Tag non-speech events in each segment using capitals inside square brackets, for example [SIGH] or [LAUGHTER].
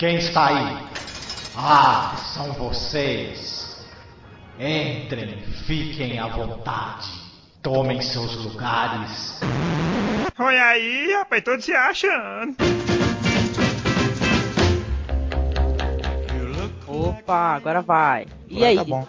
Quem está aí? Ah, são vocês. Entrem, fiquem à vontade. Tomem seus lugares. Olha aí, rapaz, todos se achando. Opa, agora vai. E Agora aí? tá bom.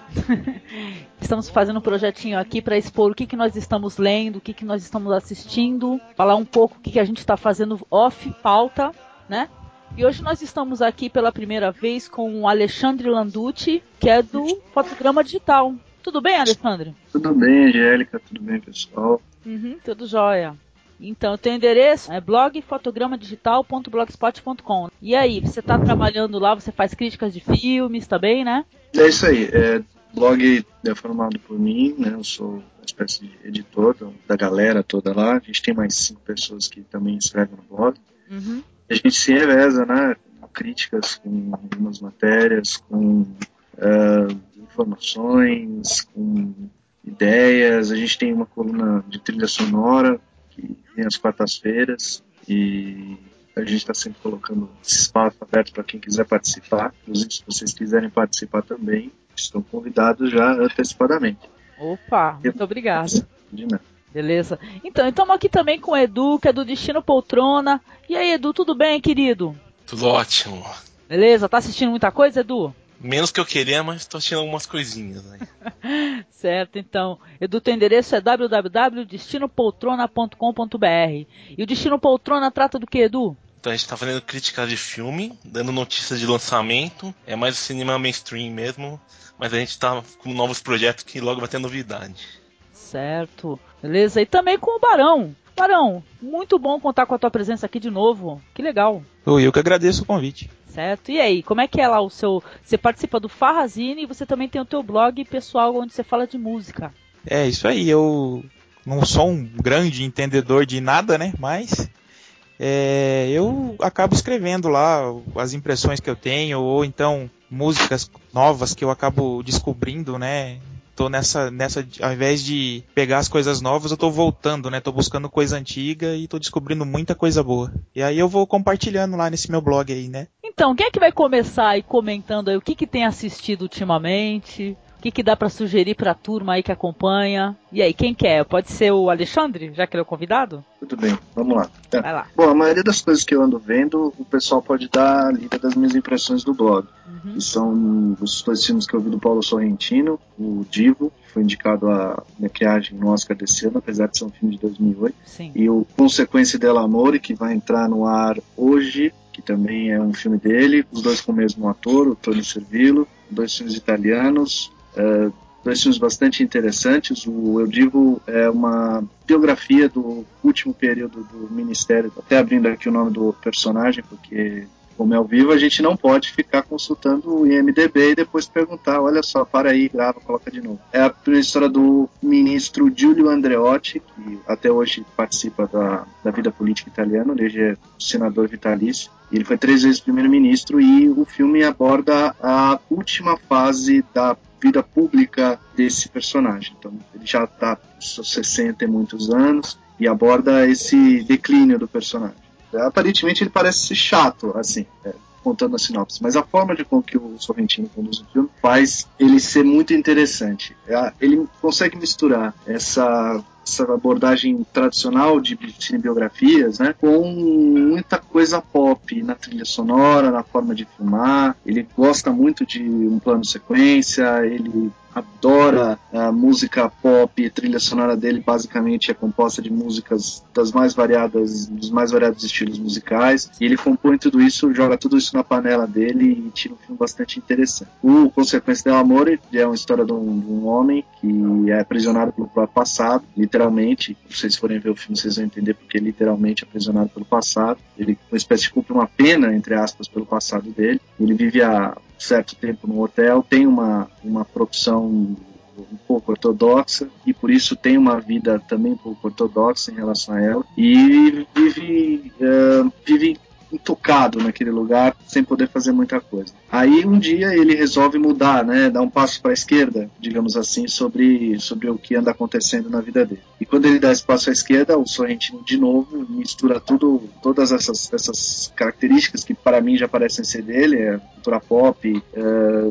[LAUGHS] estamos fazendo um projetinho aqui para expor o que, que nós estamos lendo, o que, que nós estamos assistindo, falar um pouco o que, que a gente está fazendo off pauta, né? E hoje nós estamos aqui pela primeira vez com o Alexandre Landucci, que é do Fotograma Digital. Tudo bem, Alexandre? Tudo bem, Angélica, tudo bem, pessoal? Uhum, tudo jóia. Então, o teu endereço é blogfotogramadigital.blogspot.com. E aí, você está trabalhando lá, você faz críticas de filmes também, né? É isso aí, é, blog é formado por mim, né? Eu sou uma espécie de editor da- da galera toda lá. A gente tem mais cinco pessoas que também escrevem no blog. Uhum. A gente se reveza, né? Com críticas, com algumas matérias, com ah, informações, com ideias. A gente tem uma coluna de trilha sonora que vem às quartas-feiras e a gente está sempre colocando esse espaço aberto para quem quiser participar. Inclusive, se vocês quiserem participar também, estão convidados já antecipadamente. Opa, muito obrigada. De nada. Beleza. Então, estamos aqui também com o Edu, que é do Destino Poltrona. E aí, Edu, tudo bem, querido? Tudo ótimo. Beleza? Tá assistindo muita coisa, Edu? Menos que eu queria, mas tô assistindo algumas coisinhas. Né? [LAUGHS] Certo, então. Edu, teu endereço é www.destinopoltrona.com.br. E o Destino Poltrona trata do que, Edu? Então a gente tá fazendo crítica de filme, dando notícias de lançamento. É mais o cinema mainstream mesmo. Mas a gente tá com novos projetos que logo vai ter novidade. Certo. Beleza. E também com o Barão. Barão, muito bom contar com a tua presença aqui de novo. Que legal. Eu que agradeço o convite. Certo. E aí, como é que é lá o seu. Você participa do Farrazine e você também tem o teu blog pessoal onde você fala de música. É, isso aí, eu não sou um grande entendedor de nada, né? Mas é, eu acabo escrevendo lá as impressões que eu tenho, ou então músicas novas que eu acabo descobrindo, né? Tô nessa, nessa, ao invés de pegar as coisas novas, eu tô voltando, né? Tô buscando coisa antiga e tô descobrindo muita coisa boa. E aí eu vou compartilhando lá nesse meu blog aí, né? Então, quem é que vai começar aí comentando aí o que, que tem assistido ultimamente? O que, que dá pra sugerir pra turma aí que acompanha? E aí, quem quer? Pode ser o Alexandre, já que ele é o convidado? Tudo bem, vamos lá. É. Vai lá. Bom, a maioria das coisas que eu ando vendo, o pessoal pode dar a lida das minhas impressões do blog. Uhum. Que são os dois filmes que eu vi do Paulo Sorrentino, o Divo, que foi indicado a maquiagem no Oscar desse ano, apesar de ser um filme de 2008, Sim. e o Consequência del Amore, que vai entrar no ar hoje, que também é um filme dele, os dois com o mesmo ator, o Tony Servillo, dois filmes italianos, dois filmes bastante interessantes. O Eu Divo é uma biografia do último período do Ministério, até abrindo aqui o nome do personagem, porque como é ao vivo, a gente não pode ficar consultando o IMDB e depois perguntar, olha só, para aí, grava, coloca de novo. É a história do ministro Giulio Andreotti, que até hoje participa da, da vida política italiana, ele é senador vitalício. Ele foi três vezes primeiro-ministro e o filme aborda a última fase da vida pública desse personagem. Então, ele já está com seus 60 e muitos anos e aborda esse declínio do personagem. Aparentemente ele parece chato, assim, é, contando a sinopse, mas a forma de com que o Sorrentino conduz o filme faz ele ser muito interessante. É, Ele consegue misturar essa essa abordagem tradicional de cinebiografias, né, com muita coisa pop na trilha sonora, na forma de filmar. Ele gosta muito de um plano sequência, ele adora a música pop, a trilha sonora dele basicamente é composta de músicas das mais variadas, dos mais variados estilos musicais, e ele compõe tudo isso, joga tudo isso na panela dele e tira um filme bastante interessante. O Consequência del Amore é uma história de um, de um homem que é aprisionado pelo próprio passado, literalmente, se vocês forem ver o filme vocês vão entender porque é literalmente aprisionado pelo passado, ele uma espécie de cumpre uma pena, entre aspas, pelo passado dele, ele vive há certo tempo no hotel, tem uma, uma profissão um pouco ortodoxa e por isso tem uma vida também um pouco ortodoxa em relação a ela e vive, uh, vive intocado naquele lugar, sem poder fazer muita coisa. Aí um dia ele resolve mudar, né, dar um passo para a esquerda, digamos assim, sobre, sobre o que anda acontecendo na vida dele. E quando ele dá esse passo à esquerda, o Sorrentino de novo mistura tudo, todas essas, essas características que para mim já parecem ser dele, é cultura pop, é,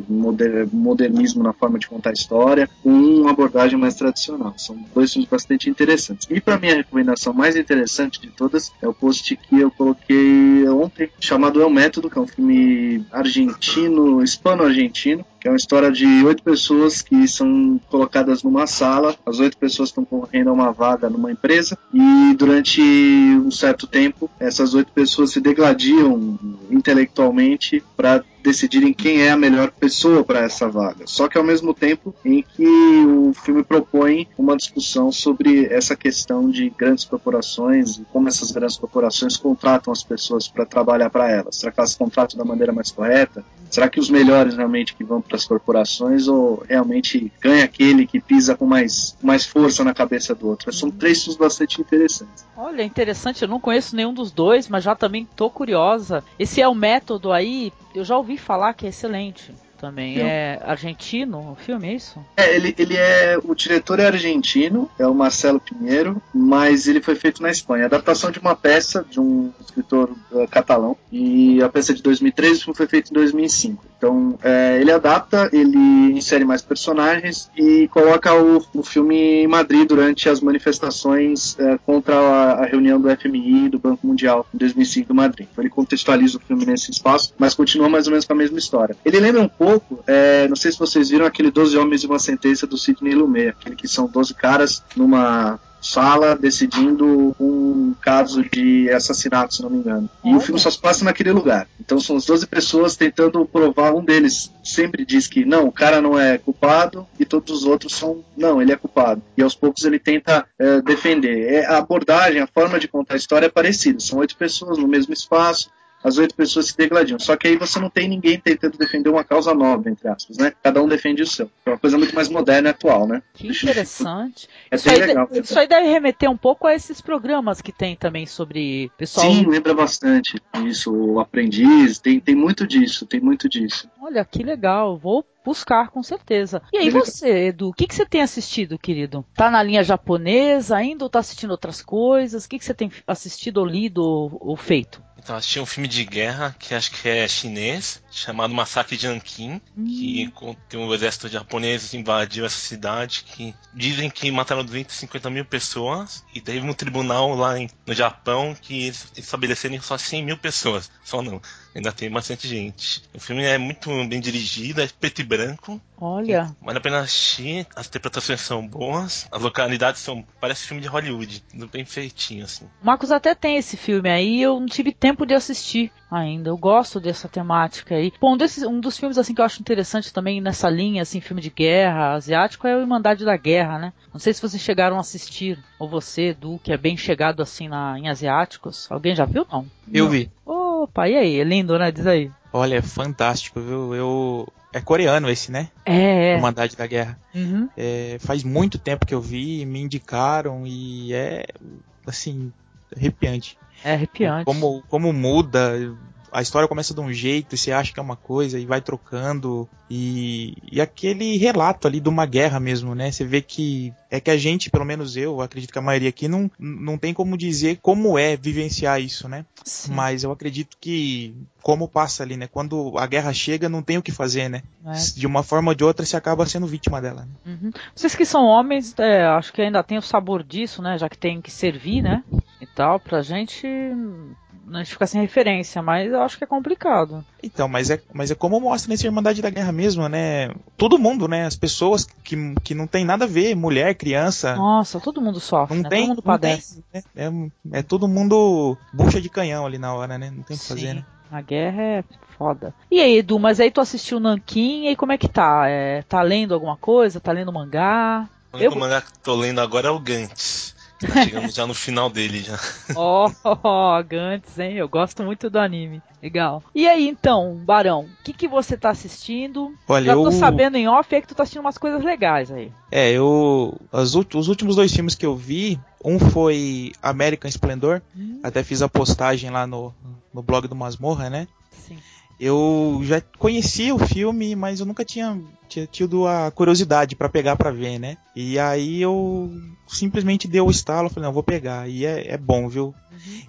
moder, modernismo na forma de contar história, com uma abordagem mais tradicional. São dois filmes bastante interessantes. E para mim a recomendação mais interessante de todas é o post que eu coloquei ontem, chamado É o Método, que é um filme argentino, hispano-argentino, que é uma história de oito pessoas que são colocadas numa sala. As oito pessoas estão concorrendo a uma vaga numa empresa e durante um certo tempo essas oito pessoas se degladiam intelectualmente para decidirem quem é a melhor pessoa para essa vaga. Só que ao mesmo tempo em que o filme propõe uma discussão sobre essa questão de grandes corporações e como essas grandes corporações contratam as pessoas para trabalhar para elas. Será que elas contratam da maneira mais correta? Será que os melhores realmente que vão para as corporações ou realmente ganha aquele que pisa com mais, mais força na cabeça do outro? São três bastante interessantes. Olha, interessante, eu não conheço nenhum dos dois, mas já também tô curiosa. Esse é o método aí, eu já ouvi falar que é excelente também. É argentino o filme, é isso? É, ele, ele é. O diretor é argentino, é o Marcelo Pinheiro, mas ele foi feito na Espanha. Adaptação de uma peça de um escritor eh, catalão. E a peça é de 2003, o filme foi feito em 2005. Então, é, ele adapta, ele insere mais personagens e coloca o, o filme em Madrid durante as manifestações eh, contra a, a reunião do FMI e do Banco Mundial em 2005 em Madrid. Então, ele contextualiza o filme nesse espaço, mas continua mais ou menos com a mesma história. Ele lembra um pouco, eh, não sei se vocês viram aquele 12 Homens e uma Sentença do Sidney Lumet, aquele que são 12 caras numa sala decidindo um caso de assassinato, se não me engano. E o filme só se passa naquele lugar. Então são as 12 pessoas tentando provar, um deles sempre diz que não, o cara não é culpado e todos os outros são, não, ele é culpado. E aos poucos ele tenta eh, defender. É, a abordagem, a forma de contar a história é parecida. São oito pessoas no mesmo espaço, as oito pessoas se degladiam. Só que aí você não tem ninguém tentando defender uma causa nova, entre aspas, né? Cada um defende o seu. É uma coisa muito mais moderna e atual, né? Que interessante. É isso, aí, legal. de- isso aí deve remeter um pouco a esses programas que tem também sobre pessoal. Sim, lembra bastante isso. O aprendiz, tem, tem muito disso, tem muito disso. Olha, que legal. Vou buscar com certeza. E aí você, Edu, o que, que você tem assistido, querido? Tá na linha japonesa ainda ou tá assistindo outras coisas? O que, que você tem assistido ou lido ou, ou feito? Então, assisti um filme de guerra que acho que é chinês, chamado Massacre de Ankin, que tem um exército japonês invadiu essa cidade, que dizem que mataram 250 mil pessoas, e teve um tribunal lá em- no Japão que estabeleceram só 100 mil pessoas. Só não, ainda tem bastante gente. O filme é muito bem dirigido, é preto e branco, Olha, Vale a pena assistir, as interpretações são boas, as localidades são. parece filme de Hollywood, bem feitinho, assim. o Marcos até tem esse filme aí, eu não tive tempo de assistir ainda. Eu gosto dessa temática aí. Bom, um, desses, um dos filmes assim que eu acho interessante também nessa linha, assim, filme de guerra asiático é o Irmandade da Guerra, né? Não sei se vocês chegaram a assistir, ou você, Edu, que é bem chegado assim na, em asiáticos. Alguém já viu? Não. Eu vi. Opa, e aí? É lindo, né? Diz aí. Olha, é fantástico, viu? Eu. É coreano esse, né? É, é. Irmandade da Guerra. Uhum. É, faz muito tempo que eu vi, me indicaram e é assim, arrepiante. É arrepiante. Como, como muda, a história começa de um jeito e você acha que é uma coisa e vai trocando. E, e aquele relato ali de uma guerra mesmo, né? Você vê que é que a gente, pelo menos eu, acredito que a maioria aqui, não, não tem como dizer como é vivenciar isso, né? Sim, Mas eu acredito que como passa ali, né? Quando a guerra chega, não tem o que fazer, né? é. De uma forma ou de outra, você acaba sendo vítima dela. Né? Uhum. Vocês que são homens, é, acho que ainda tem o sabor disso, né? Já que tem que servir, né? E tal, pra gente. A gente fica sem referência, mas eu acho que é complicado. Então, mas é, mas é como mostra nessa Irmandade da Guerra mesmo, né? Todo mundo, né? As pessoas que, que não tem nada a ver, mulher, criança. Nossa, todo mundo sofre, Não né? tem, todo mundo não tem, padece. né? é, é todo mundo bucha de canhão ali na hora, né? Não tem o que fazer, né? A guerra é foda. E aí, Edu, mas aí tu assistiu o Nankin, e aí como é que tá? É, tá lendo alguma coisa? Tá lendo mangá? O único Eu- mangá que tô lendo agora é o Gantz, Tá chegamos já no final dele já. [LAUGHS] Ó, oh, Gantz, hein? Eu gosto muito do anime. Legal. E aí, então, Barão, o que, que você tá assistindo? Olha, Já tô eu- sabendo em off aí que tu tá assistindo umas coisas legais aí. É, eu. as os últimos dois filmes que eu vi, um foi American Splendor, até fiz a postagem lá no, no blog do Masmorra, né? Sim. Eu já conhecia o filme, mas eu nunca tinha, tinha tido a curiosidade pra pegar pra ver, né? E aí eu simplesmente dei o estalo, falei, não, vou pegar. E é, é bom, viu?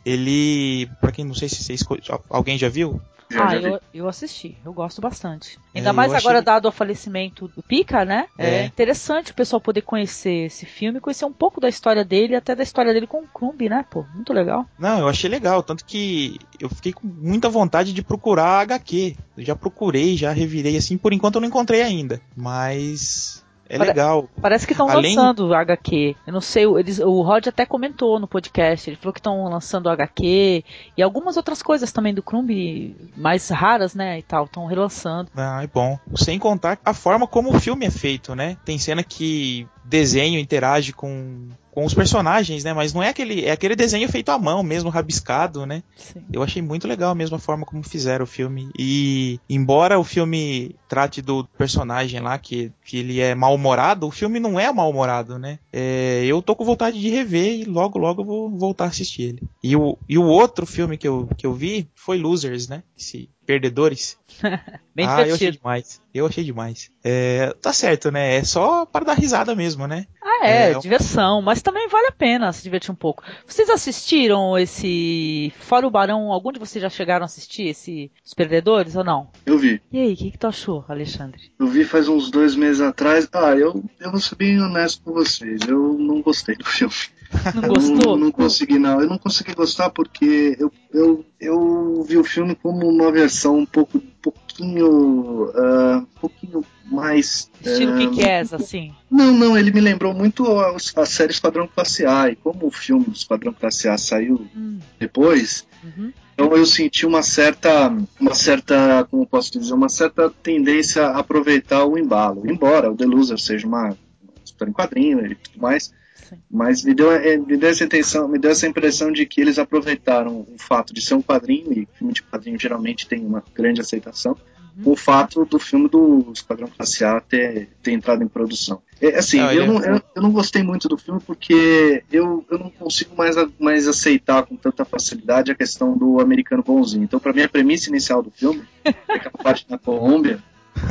Ele, pra quem não sei se vocês, alguém já viu? Já, ah, já eu, eu assisti, eu gosto bastante. Ainda É, mais agora, achei- dado o falecimento do Pica, né? É. É. interessante o pessoal poder conhecer esse filme, conhecer um pouco da história dele, até da história dele com o Crumb, né? Pô, muito legal. Não, eu achei legal, tanto que eu fiquei com muita vontade de procurar a HQ. Eu já procurei, já revirei assim, por enquanto eu não encontrei ainda, mas é Pare- legal. Parece que estão Além- lançando o HQ. Eu não sei, eles, o Rod até comentou no podcast, ele falou que estão lançando o HQ e algumas outras coisas também do Crumb, mais raras, né, e tal, estão relançando. Ah, é bom. Sem contar a forma como o filme é feito, né? Tem cena que desenho interage com, com os personagens, né? Mas não é aquele, é aquele desenho feito à mão mesmo, rabiscado, né? Sim. Eu achei muito legal a mesma forma como fizeram o filme. E embora o filme trate do personagem lá, que, que ele é mal-humorado, o filme não é mal-humorado, né? É, eu tô com vontade de rever e logo, logo eu vou voltar a assistir ele. E o, e o outro filme que eu, que eu vi foi Losers, né? Esse Perdedores. [LAUGHS] Bem ah, eu achei demais. Eu achei demais. É, tá certo, né? É só para dar risada mesmo, né? Ah, é, É, diversão, mas também vale a pena se divertir um pouco. Vocês assistiram esse Fora o Barão? Algum de vocês já chegaram a assistir esse Os Perdedores ou não? Eu vi. E aí, o que, que tu achou, Alexandre? Eu vi faz uns dois meses atrás. Ah, eu, eu vou ser bem honesto com vocês. Eu não gostei do filme. [LAUGHS] Não Eu gostou? Não, não consegui, não. Eu não consegui gostar porque eu, eu, eu vi o filme como uma versão um pouco, um pouquinho, ah, um pouquinho mais. Estilo ah, que quer, assim. Não, não, ele me lembrou muito a, a série Esquadrão Classe A. E como o filme do Esquadrão Classe A saiu Hum, depois, uhum. então eu senti uma certa, uma certa, como posso dizer, uma certa tendência a aproveitar o embalo. Embora o The Loser seja uma história em quadrinho e tudo mais, Sim. mas me deu, eh, me deu essa intenção, me deu essa impressão de que eles aproveitaram o fato de ser um quadrinho e filme de quadrinho geralmente tem uma grande aceitação. Uhum. O fato do filme do Esquadrão Classe A ter, ter entrado em produção. É, assim, Ah, eu, é- não, eu, eu não gostei muito do filme porque eu, eu não consigo mais, a- mais aceitar com tanta facilidade a questão do americano bonzinho. Então, para mim, a premissa inicial do filme, [LAUGHS] que é aquela parte na Colômbia,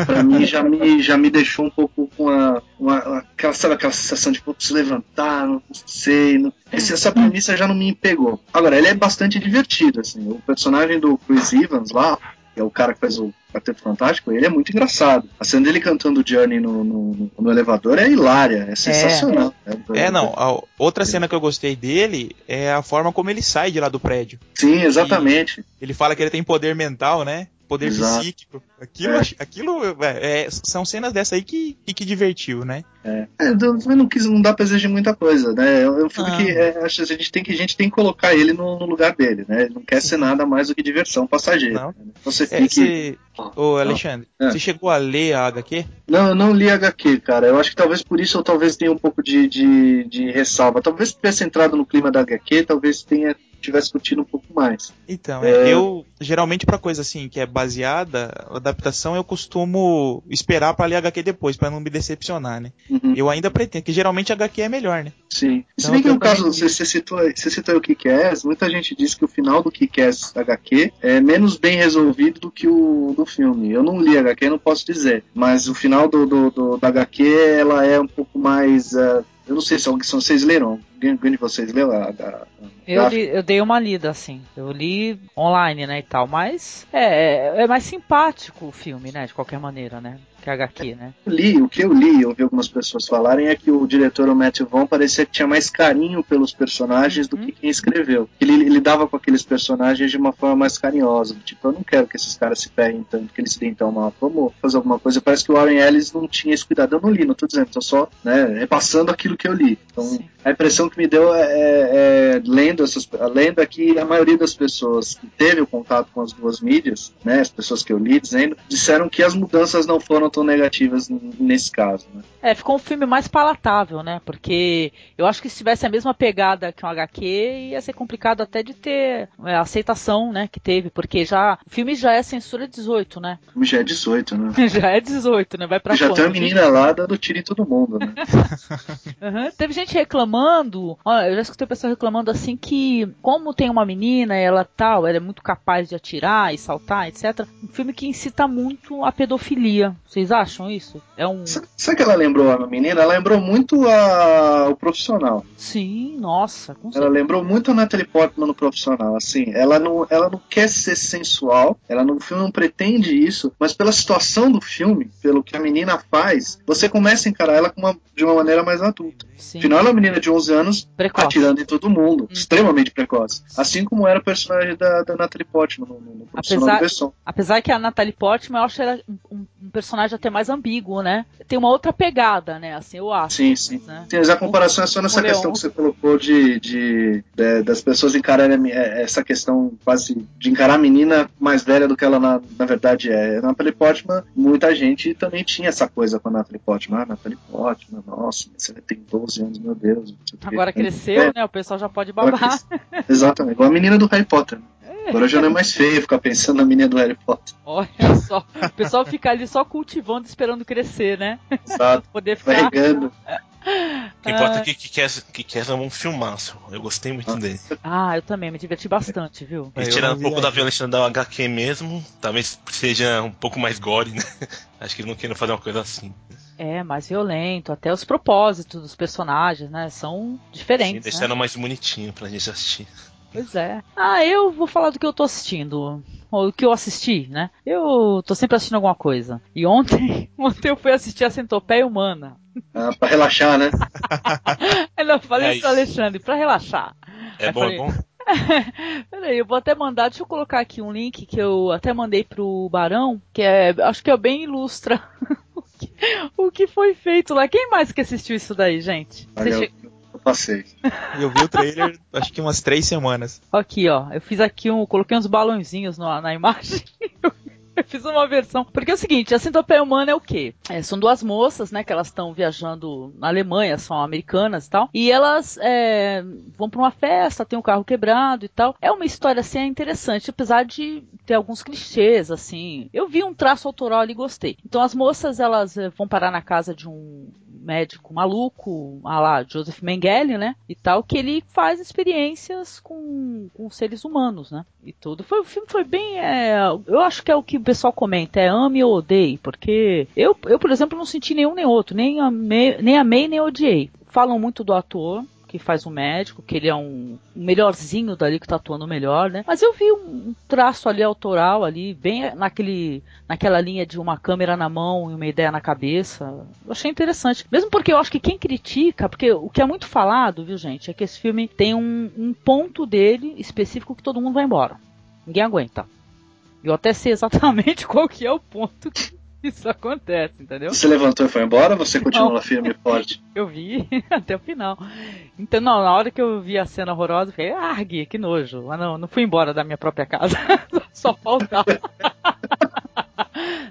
para mim já me, já me deixou um pouco com a, uma, aquela, sabe, aquela sensação de se levantar, não sei. Não, esse- essa premissa já não me pegou. Agora, ele é bastante divertido, assim. O personagem do Chris Evans lá, que é o cara que faz o Quarteto Fantástico, ele é muito engraçado. A cena dele cantando Journey no, no, no elevador é hilária, é sensacional. É, não. A outra cena que eu gostei dele é a forma como ele sai de lá do prédio. Sim, exatamente. Ele fala que ele tem poder mental, né? Poder Exato. psíquico. Aquilo, É. aquilo é, é, são cenas dessa aí que, que, que divertiu, né? É, eu também não quis, não dá pra exigir muita coisa, né? É um filme Ah. que é, acho que a gente tem que a gente tem que colocar ele no, no lugar dele, né? Ele não quer Sim. ser nada mais do que diversão passageira. Né? Então você É, fique. você, ô Alexandre, É. você chegou a ler a HQ? Não, eu não li HQ, cara. Eu acho que talvez por isso eu talvez tenha um pouco de, de, de ressalva. Talvez se tivesse entrado no clima da HQ, talvez tenha tivesse curtido um pouco mais. Então, É. é, eu geralmente pra coisa assim que é baseada, adaptação, eu costumo esperar pra ler HQ depois, pra não me decepcionar, né? Uhum, Eu ainda pretendo, que geralmente HQ é melhor, né? sim. Se Então, bem que no caso, você, você citou, você citou o Kick-Ass, muita gente diz que o final do Kick-Ass HQ é menos bem resolvido do que o do filme. Eu não li HQ, não posso dizer. Mas o final do, do, do- da HQ, ela é um pouco mais... eh, eu não sei se, alguém- se vocês leram. Alguém de vocês leu a, Eu, li- eu dei uma lida, assim. Eu li online, né, e tal. Mas é, é mais simpático o filme, né, de qualquer maneira, né, que a HQ, né. li, o que eu li, eu ouvi algumas pessoas falarem, é que o diretor, o Matthew Vaughn, parecia que tinha mais carinho pelos personagens do Uhum. que quem escreveu. Ele ele lidava com aqueles personagens de uma forma mais carinhosa. Tipo, eu não quero que esses caras se ferrem tanto, que eles se deem tão mal. Vamos fazer alguma coisa. Parece que o Warren Ellis não tinha esse cuidado. Eu não li, não tô dizendo, tô só né, repassando aquilo que eu li. Então, Sim. a impressão que me deu é, é, é lendo essas, lendo aqui a maioria das pessoas que teve o contato com as duas mídias, né, as pessoas que eu li dizendo, disseram que as mudanças não foram tão negativas nesse caso. Né? É, ficou um filme mais palatável, né? Porque eu acho que se tivesse a mesma pegada que um HQ, ia ser complicado até de ter é, a aceitação, né, que teve, porque já o filme já é censura 18, né? O filme já é 18, né? [LAUGHS] já é 18, né? Vai pra Já tem uma menina lá dando tiro em todo mundo, né? [LAUGHS] uhum. Teve gente reclamando, ó, eu já escutei pessoas reclamando assim que, como tem uma menina, ela tal, ela é muito capaz de atirar e saltar, etc. Um filme que incita muito a pedofilia. Vocês acham isso? É um. Sabe que ela lembrou a menina? Ela lembrou muito a... o profissional. Sim, nossa. ela lembrou muito a Natalie Portman no profissional. Assim, ela não, ela não quer ser sensual, ela no filme não pretende isso, mas pela situação do filme, pelo que a menina faz, você começa a encarar ela uma, de uma maneira mais adulta. Sim. Afinal, ela é uma menina de 11 anos precoce. atirando em todo mundo, hum. extremamente precoce. Assim como era o personagem da, da Natalie Portman no, no, no apesar, apesar que a Natalie Portman, eu acho ela um, um, personagem até mais ambíguo, né? Tem uma outra pegada, né? Assim, eu acho. Sim, sim. Né? sim mas a comparação é só nessa questão que você colocou de, de, de, das pessoas encararem é, essa questão quase de encarar a menina mais velha do que ela na, na verdade é. A Natalie Portman, muita gente também tinha essa coisa com a Natalie Portman. Ah, Natalie Portman, nossa, você tem 12 anos, meu Deus. Agora cresceu, é. né? O pessoal já pode babar. Exatamente, igual a menina do Harry Potter. Agora já não é mais feio ficar pensando na menina do Harry Potter. Olha só, o pessoal fica ali só cultivando, esperando crescer, né? Exato. [LAUGHS] Poder ficar. Carregando. O que importa é que, que, quer, que quer é um filmaço. Eu gostei muito dele. Ah, eu também, me diverti bastante, viu? E tirando um pouco da violência da HQ mesmo, talvez seja um pouco mais gore, né? [LAUGHS] Acho que eles não querem fazer uma coisa assim. É, mais violento, até os propósitos dos personagens, né? São diferentes. Sim, deixaram né? mais bonitinho pra gente assistir. Pois é. Ah, eu vou falar do que eu tô assistindo. Ou do que eu assisti, né? Eu tô sempre assistindo alguma coisa. E ontem, [LAUGHS] ontem eu fui assistir a Centopeia Humana. Ah, pra relaxar, né? [LAUGHS] eu não falei é isso, Alexandre, pra relaxar. É bom, falei, é bom. [LAUGHS] Peraí, eu vou até mandar, deixa eu colocar aqui um link que eu até mandei pro Barão, que é, acho que é bem ilustra o que foi feito lá. Quem mais que assistiu isso daí, gente? Olha, che... eu, passei. Eu vi o trailer acho que umas três semanas. Aqui, ó. Eu fiz aqui um. Coloquei uns balãozinhos na, na imagem. [LAUGHS] Eu fiz uma versão. Porque é o seguinte, a centopeia humana é o quê? É, são duas moças, né, que elas estão viajando na Alemanha, são americanas e tal, e elas é, vão para uma festa, tem um carro quebrado e tal. É uma história, assim, interessante, apesar de ter alguns clichês, assim. Eu vi um traço autoral e gostei. Então as moças, elas é, vão parar na casa de um médico maluco, a lá, Joseph Mengele, né? E tal, que ele faz experiências com, com seres humanos, né? E tudo. Foi, o filme foi bem. É, eu acho que é o que o pessoal comenta, é ame ou odeie, porque eu, eu por exemplo, não senti nenhum nem outro, nem amei, nem amei nem odiei. Falam muito do ator, que faz o médico, que ele é um melhorzinho dali que tá atuando melhor, né? Mas eu vi um traço ali autoral ali, bem naquele, naquela linha de uma câmera na mão e uma ideia na cabeça. Eu achei interessante. Mesmo porque eu acho que quem critica, porque o que é muito falado, viu, gente, é que esse filme tem um, um ponto dele específico que todo mundo vai embora. Ninguém aguenta. Eu até sei exatamente [LAUGHS] qual que é o ponto que [LAUGHS] isso acontece, entendeu? Você levantou e foi embora ou você continuou lá firme e [LAUGHS] forte? Eu vi [LAUGHS] até o final. Então, não, na hora que eu vi a cena horrorosa, eu falei, ah, Gui, que nojo. Mas não, não fui embora da minha própria casa. Só faltava.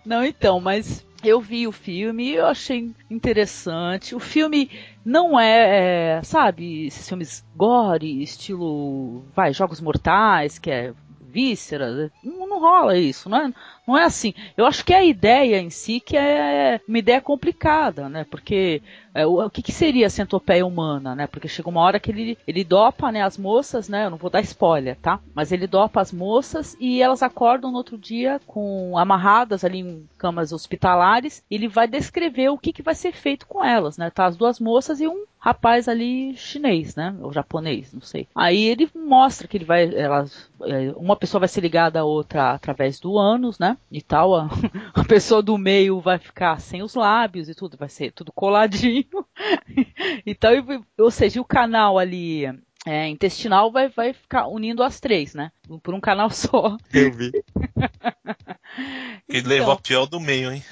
não, então, mas eu vi o filme, eu achei interessante. O filme não é, é, sabe, esses filmes gore, estilo, vai, Jogos Mortais, que é vísceras. Não, não rola isso, não é, não é assim. Eu acho que a ideia em si que é uma ideia complicada, né? Porque é, o, o que, que, seria a centopeia humana, né? Porque chega uma hora que ele, ele dopa né, as moças, né? Eu não vou dar spoiler, tá? Mas ele dopa as moças e elas acordam no outro dia com amarradas ali em camas hospitalares. Ele vai descrever o que, que vai ser feito com elas, né? Tá as duas moças e um rapaz ali chinês, né? Ou japonês, não sei. Aí ele mostra que ele vai, elas, é, uma pessoa vai ser ligada à outra através do ânus, né? E tal, a, [LAUGHS] a pessoa do meio vai ficar sem os lábios e tudo, vai ser tudo coladinho. [LAUGHS] e tal, ou seja, o canal ali é, intestinal vai, vai ficar unindo as três, né? Por um canal [LAUGHS] só. Eu vi. Ele então, levou a pior do meio, hein?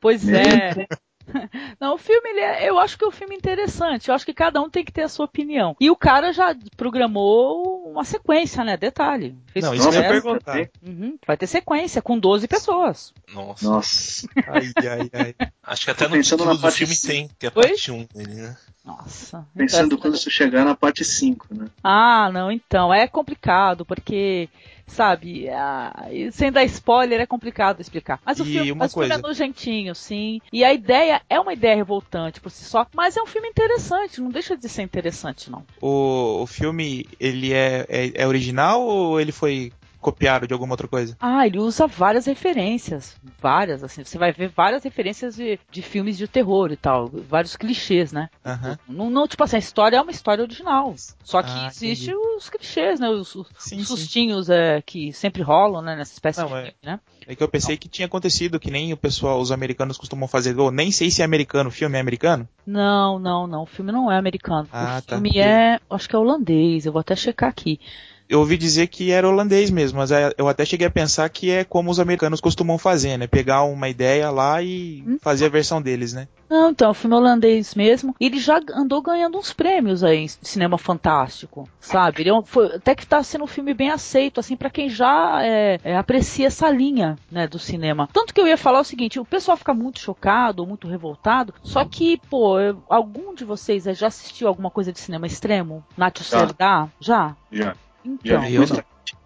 pois é. [LAUGHS] Não, o filme, ele é, eu acho que é um filme interessante. Eu acho que cada um tem que ter a sua opinião. E o cara já programou uma sequência, né? Detalhe. Fez Não, isso eu ia perguntar. Uhum, Vai ter sequência com 12 pessoas. Nossa. Nossa. Ai, ai, ai. Acho que até no pensando título na do parte filme cinco. tem, que é a parte 1 dele, né? Nossa. Pensando Então, quando isso chegar na parte 5, né? Ah, não, então. É complicado, porque, sabe, ah, e sem dar spoiler é complicado explicar. Mas o E filme, mas o filme é coisa. nojentinho, sim. E a ideia é uma ideia revoltante por si só, mas é um filme interessante, não deixa de ser interessante, não. O, o filme, ele é, é, é original ou ele foi copiado de alguma outra coisa? Ah, ele usa várias referências. Várias, assim. Você vai ver várias referências de, de filmes de terror e tal. Vários clichês, né? Aham. Não, não, tipo assim, a história é uma história original. Só que Ah, existe entendi. os clichês, né? Os, os Sim, sim. sustinhos é, que sempre rolam, né? Nessa espécie Não, de é- filme, né? É que eu pensei que tinha acontecido, que nem o pessoal, os americanos costumam fazer. Ou nem sei se é americano, o filme é americano? Não, não, não. O filme não é americano. Ah, o tá. filme é. Acho que é holandês. Eu vou até checar aqui. Eu ouvi dizer que era holandês mesmo, mas é- eu até cheguei a pensar que é como os americanos costumam fazer, né? Pegar uma ideia lá e Hum. fazer a versão deles, né? Não, então, é um filme holandês mesmo. Ele já andou ganhando uns prêmios aí em cinema fantástico, sabe? Ele é um- foi, até que tá sendo um filme bem aceito, assim, pra quem já é, é, aprecia essa linha, né, do cinema. Tanto que eu ia falar o seguinte, o pessoal fica muito chocado, ou muito revoltado, só que, pô, eu- algum de vocês já assistiu alguma coisa de cinema extremo? Nacho Já. Serdá? Já? Já. Então, Já vi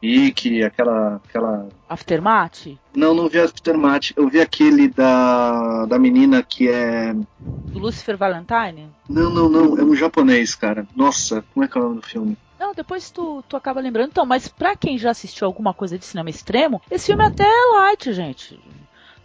Pique, aquela, aquela. Aftermath? Não, não vi Aftermath. Eu vi aquele da, da menina que é. Do Lucifer Valentine? Não, não, não. É um japonês, cara. Nossa, como é que é o nome do filme? Não, depois tu, tu acaba lembrando. Então, mas pra quem já assistiu alguma coisa de cinema extremo, esse filme é até light, gente.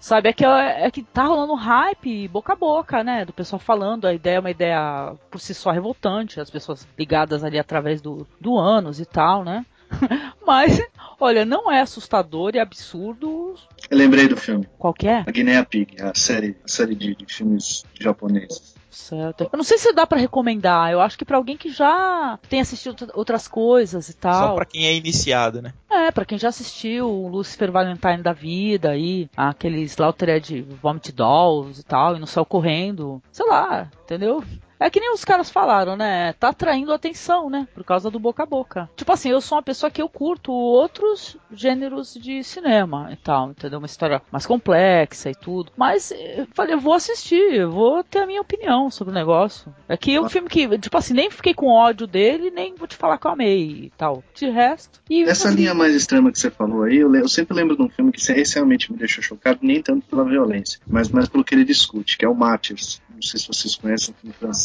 Sabe, é que, é que tá rolando hype boca a boca, né? Do pessoal falando, a ideia é uma ideia por si só revoltante, as pessoas ligadas ali através do, do anos e tal, né? [LAUGHS] Mas, olha, não é assustador e absurdo Eu lembrei do filme. qualquer. A Guinea Pig, a série, a série de, de filmes japoneses. Certo. Eu não sei se dá pra recomendar. Eu acho que pra alguém que já tem assistido outra- outras coisas e Só tal. pra quem é iniciado, né? É, pra quem já assistiu o Lucifer Valentine da vida aí, aqueles Slaughtered Vomit Dolls e tal, e no céu correndo, sei lá, entendeu? É que nem os caras falaram, né? Tá atraindo atenção, né? Por causa do boca a boca. Tipo assim, eu sou uma pessoa que eu curto outros gêneros de cinema e tal, entendeu? Uma história mais complexa e tudo. Mas eu falei, eu vou assistir, eu vou ter a minha opinião sobre o negócio. É que é um filme que, tipo assim, nem fiquei com ódio dele, nem vou te falar que eu amei e tal. De resto. E Essa assim, linha mais extrema que você falou aí, eu, eu sempre lembro de um filme que esse realmente me deixou chocado, nem tanto pela violência, mas mais pelo que ele discute, que é o Martyrs. Não sei se vocês conhecem, um filme francês.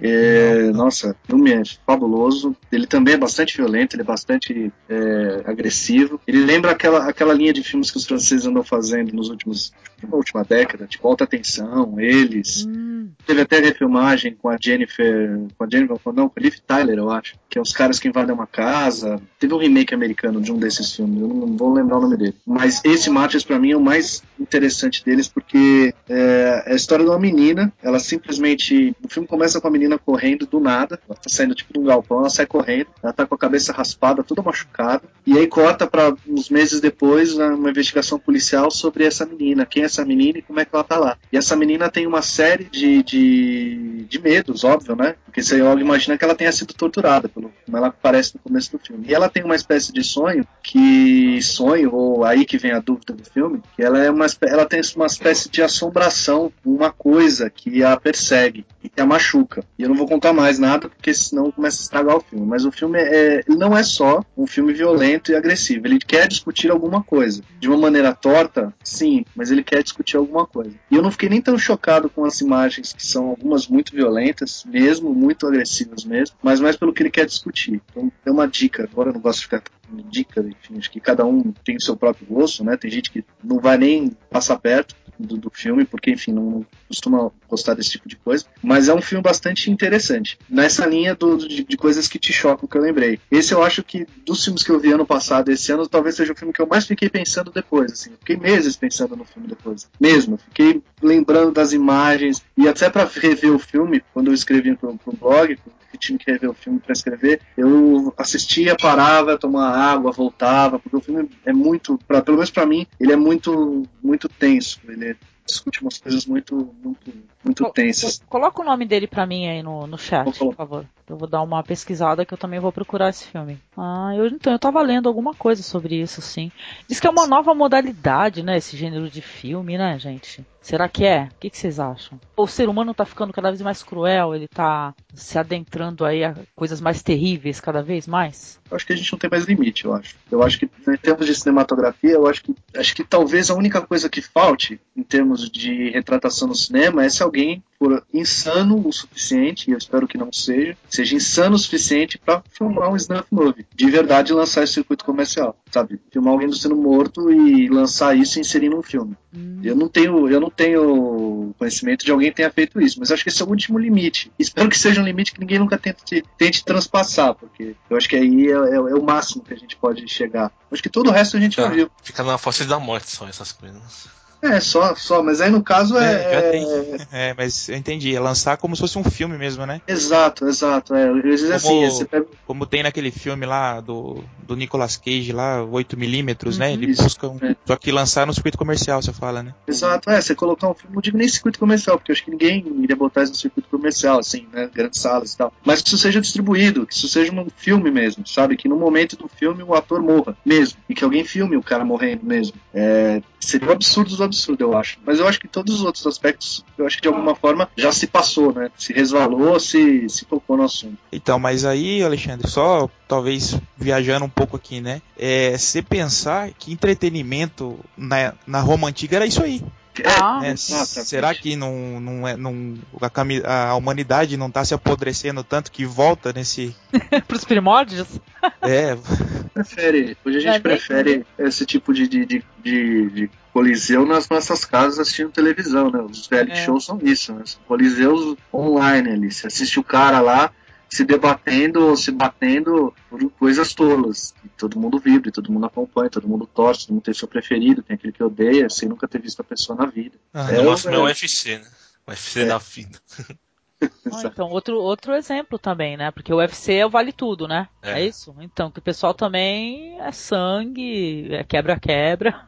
É, nossa, o filme é fabuloso. Ele também é bastante violento, ele é bastante é, agressivo. Ele lembra aquela, aquela linha de filmes que os franceses andam fazendo nos últimos, na última década, tipo Alta Tensão, Eles. Hum, Teve até refilmagem com a Jennifer. Com a Jennifer, não, com a Liv Tyler, eu acho. Que é os caras que invadem uma casa. Teve um remake americano de um desses filmes, eu não vou lembrar o nome dele. Mas esse Martyrs, pra mim, é o mais interessante deles, porque é, é a história de uma menina. Ela simplesmente. O filme começa com a menina correndo do nada. Ela tá saindo tipo de um galpão, ela sai correndo. Ela tá com a cabeça raspada, toda machucada. E aí corta para uns meses depois uma investigação policial sobre essa menina. Quem é essa menina e como é que ela tá lá. E essa menina tem uma série de, de, de medos, óbvio, né? Porque você logo imagina que ela tenha sido torturada, pelo, como ela aparece no começo do filme. E ela tem uma espécie de sonho, que sonho, ou aí que vem a dúvida do filme, que ela, é uma, ela tem uma espécie de assombração, uma coisa que a persegue e que a machuca. E eu não vou contar mais nada, porque senão começa a estragar o filme. Mas o filme é, não é só um filme violento e agressivo. Ele quer discutir alguma coisa. De uma maneira torta, sim, mas ele quer discutir alguma coisa. E eu não fiquei nem tão chocado com as imagens, que são algumas muito violentas, mesmo, muito agressivas mesmo, mas mais pelo que ele quer discutir. Então, é uma dica. Agora eu não gosto de ficar dando dica, enfim, acho que cada um tem o seu próprio gosto, né? Tem gente que não vai nem passar perto do, do filme, porque, enfim, não costuma gostar desse tipo de coisa. Mas é um filme bastante interessante. Nessa linha do, de, de coisas que te chocam, que eu lembrei. Esse eu acho que, dos filmes que eu vi ano passado, esse ano, talvez seja o filme que eu mais fiquei pensando depois, assim. Fiquei meses pensando no filme depois. Mesmo. Fiquei lembrando das imagens. E até pra rever o filme, quando eu escrevi pro, pro blog, que tinha que rever o filme para escrever, eu assistia, parava, tomava água, voltava, porque o filme é muito, pra, pelo menos para mim, ele é muito muito tenso. Ele discute umas coisas muito, muito, muito tensas. Coloca o nome dele pra mim aí no, no chat, por favor. Eu vou dar uma pesquisada que eu também vou procurar esse filme. Ah, eu, então, eu tava lendo alguma coisa sobre isso, sim. Diz que é uma nova modalidade, né? Esse gênero de filme, né, gente? Será que é? O que, que, vocês acham? O ser humano tá ficando cada vez mais cruel, ele tá se adentrando aí a coisas mais terríveis cada vez mais? Eu acho que a gente não tem mais limite, eu acho. Eu acho que, em termos de cinematografia, eu acho que acho que talvez a única coisa que falte em termos de retratação no cinema é se alguém for insano o suficiente, e eu espero que não seja, seja insano o suficiente para filmar um snuff movie. De verdade lançar esse circuito comercial, sabe? Filmar alguém do sendo morto e lançar isso e inserir num filme. Hum. Eu não tenho, eu não tenho conhecimento de alguém que tenha feito isso, mas acho que esse é o último limite. Espero que seja um limite que ninguém nunca tente, tente transpassar, porque eu acho que aí é, é, é o máximo que a gente pode chegar. Acho que todo o resto a gente já viu. Fica na força da morte só essas coisas. É, só, só, mas aí no caso é. É, é... é, mas eu entendi, é lançar como se fosse um filme mesmo, né? Exato, exato. É. Às vezes é como, assim, pega... como tem naquele filme lá do, do Nicolas Cage lá, 8mm, né? Ele Isso, busca um. É. Só que lançar no circuito comercial, você fala, né? Exato, é, você colocar um filme, não digo nem circuito comercial, porque eu acho que ninguém iria botar isso no circuito comercial, assim, né? Grandes salas e tal. Mas que isso seja distribuído, que isso seja um filme mesmo, sabe? Que no momento do filme o ator morra mesmo. E que alguém filme o cara morrendo mesmo. É, seria um absurdo do absurdo, eu acho. Mas eu acho que todos os outros aspectos, eu acho que de alguma forma já se passou, né? Se resvalou, se, se tocou no assunto. Então, mas aí, Alexandre, só talvez viajando um pouco aqui, né? É você pensar que entretenimento na, na Roma antiga era isso aí. Ah, é, será que não, não é, não, a, a humanidade não está se apodrecendo tanto que volta nesse. [LAUGHS] Para os primórdios? É. Prefere. Hoje a gente é prefere esse tipo de, de, de, de, coliseu nas nossas casas assistindo televisão, né? Os reality é. shows são isso, né? São coliseus online ali. Você assiste o cara lá se debatendo ou se batendo por coisas tolas. E todo mundo vibra, todo mundo acompanha, todo mundo torce, todo mundo tem seu preferido, tem aquele que odeia, sem nunca ter visto a pessoa na vida. Ah, é, no máximo é o UFC, né? O UFC é. da vida. [LAUGHS] [LAUGHS] Ah, então, outro, outro exemplo também, né? Porque o UFC é o vale tudo, né? É. é isso? Então, que o pessoal também é sangue, é quebra-quebra.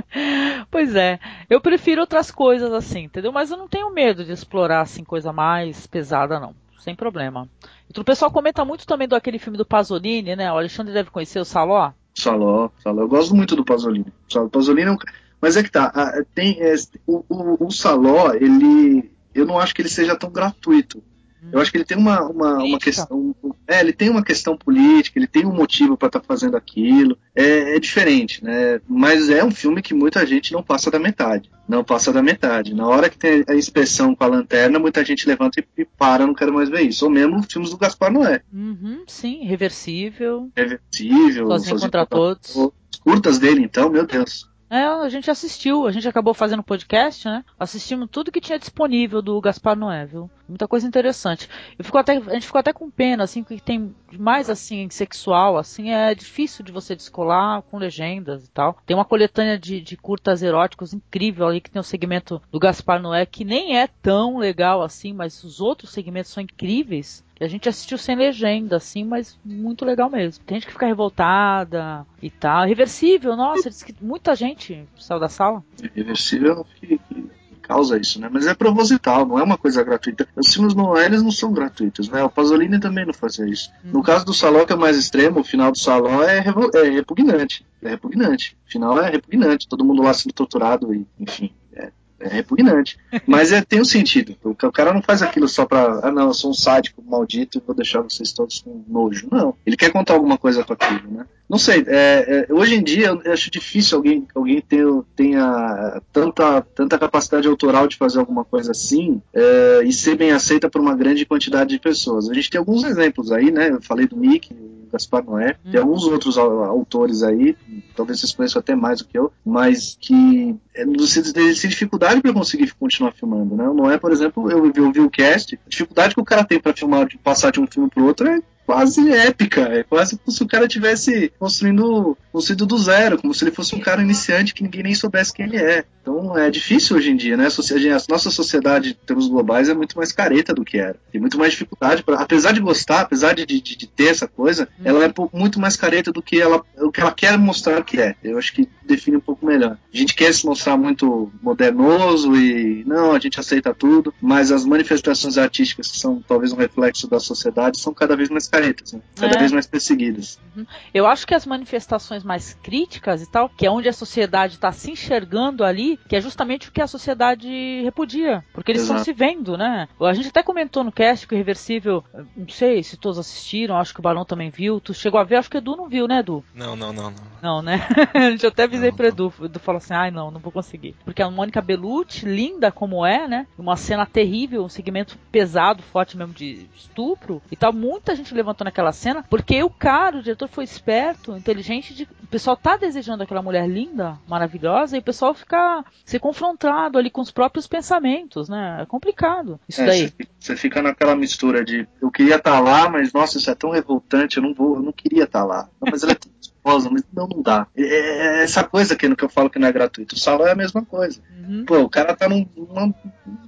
[LAUGHS] pois é. Eu prefiro outras coisas assim, entendeu? Mas eu não tenho medo de explorar assim coisa mais pesada, não. Sem problema. O pessoal comenta muito também do aquele filme do Pasolini, né? O Alexandre deve conhecer o Saló. Saló, Saló. Eu gosto muito do Pasolini. O Pasolini é um... Mas é que tá, tem, é, o, o, o Saló, ele. Eu não acho que ele seja tão gratuito. Eu acho que ele tem uma, uma, uma questão. É, ele tem uma questão política, ele tem um motivo para estar tá fazendo aquilo. É, é, diferente, né? Mas é um filme que muita gente não passa da metade. Não passa da metade. Na hora que tem a inspeção com a lanterna, muita gente levanta e, para, não quero mais ver isso. Ou mesmo filmes do Gaspar Noé. Uhum, sim, reversível. Reversível. Sozinho, sozinho contra, contra todos. Os curtas dele, então, meu Deus. É, a gente assistiu, a gente acabou fazendo podcast, né? Assistimos tudo que tinha disponível do Gaspar Noé, viu? Muita coisa interessante. Eu fico até, a gente ficou até com pena, assim, que tem mais assim, sexual, assim, é difícil de você descolar com legendas e tal. Tem uma coletânea de, de curtas eróticos incrível ali que tem o segmento do Gaspar Noé, que nem é tão legal assim, mas os outros segmentos são incríveis. A gente assistiu sem legenda, assim, mas muito legal mesmo. Tem gente que fica revoltada e tal. Reversível, nossa, diz que muita gente saiu da sala. Reversível que, que causa isso, né? Mas é proposital, não é uma coisa gratuita. Os filmes não, eles não são gratuitos, né? O Pasolini também não fazia isso. Hum. No caso do Saló, que é mais extremo, o final do Saló é, é repugnante. É repugnante. O final é repugnante. Todo mundo lá sendo torturado e, enfim. É, repugnante. Mas é, tem um sentido. O, o cara não faz aquilo só pra. Ah, não, eu sou um sádico maldito e vou deixar vocês todos com nojo. Não. Ele quer contar alguma coisa com aquilo, né? Não sei. É, é, hoje em dia eu acho difícil alguém, alguém ter, tenha tanta, tanta capacidade autoral de fazer alguma coisa assim é, e ser bem aceita por uma grande quantidade de pessoas. A gente tem alguns exemplos aí, né? Eu falei do Mickey, Gaspar Noé, hum. tem alguns outros autores aí, talvez vocês conheçam até mais do que eu, mas que eles têm dificuldade para conseguir continuar filmando, né? O Noé, por exemplo, eu, eu vi o cast, a dificuldade que o cara tem para filmar, de passar de um filme para outro é quase épica. É quase como se o cara tivesse construindo, construído do zero, como se ele fosse um cara iniciante que ninguém nem soubesse quem ele é. Então é difícil hoje em dia, né? A nossa sociedade em termos globais é muito mais careta do que era. Tem muito mais dificuldade. Pra, apesar de gostar, apesar de, de, de ter essa coisa, hum. ela é muito mais careta do que ela, o que ela quer mostrar que é. Eu acho que define um pouco melhor. A gente quer se mostrar muito modernoso e não, a gente aceita tudo, mas as manifestações artísticas que são talvez um reflexo da sociedade são cada vez mais caretas, né? cada é. vez mais perseguidas. Uhum. Eu acho que as manifestações mais críticas e tal, que é onde a sociedade está se enxergando ali, que é justamente o que a sociedade repudia, porque eles Exato. estão se vendo, né? A gente até comentou no cast que o Irreversível, não sei se todos assistiram, acho que o Barão também viu, tu chegou a ver, acho que o Edu não viu, né, Edu? Não, não, não, não. Não, né? [LAUGHS] a gente até avisei não, pro Edu, o Edu falou assim, ai não, não vou conseguir. Porque a Mônica Bellucci, linda como é, né? Uma cena terrível, um segmento pesado, forte mesmo de estupro e tal, muita gente levantou naquela cena, porque o cara, o diretor foi esperto, inteligente, de... o pessoal tá desejando aquela mulher linda, maravilhosa, e o pessoal fica ser confrontado ali com os próprios pensamentos, né? É complicado isso é, daí. Você fica naquela mistura de eu queria estar tá lá, mas nossa, isso é tão revoltante, eu não vou, eu não queria estar tá lá. Mas ela é gostosa, mas não, não dá. É, é, é essa coisa que, que eu falo que não é gratuito. O salão é a mesma coisa. Uhum. Pô, o cara tá num uma,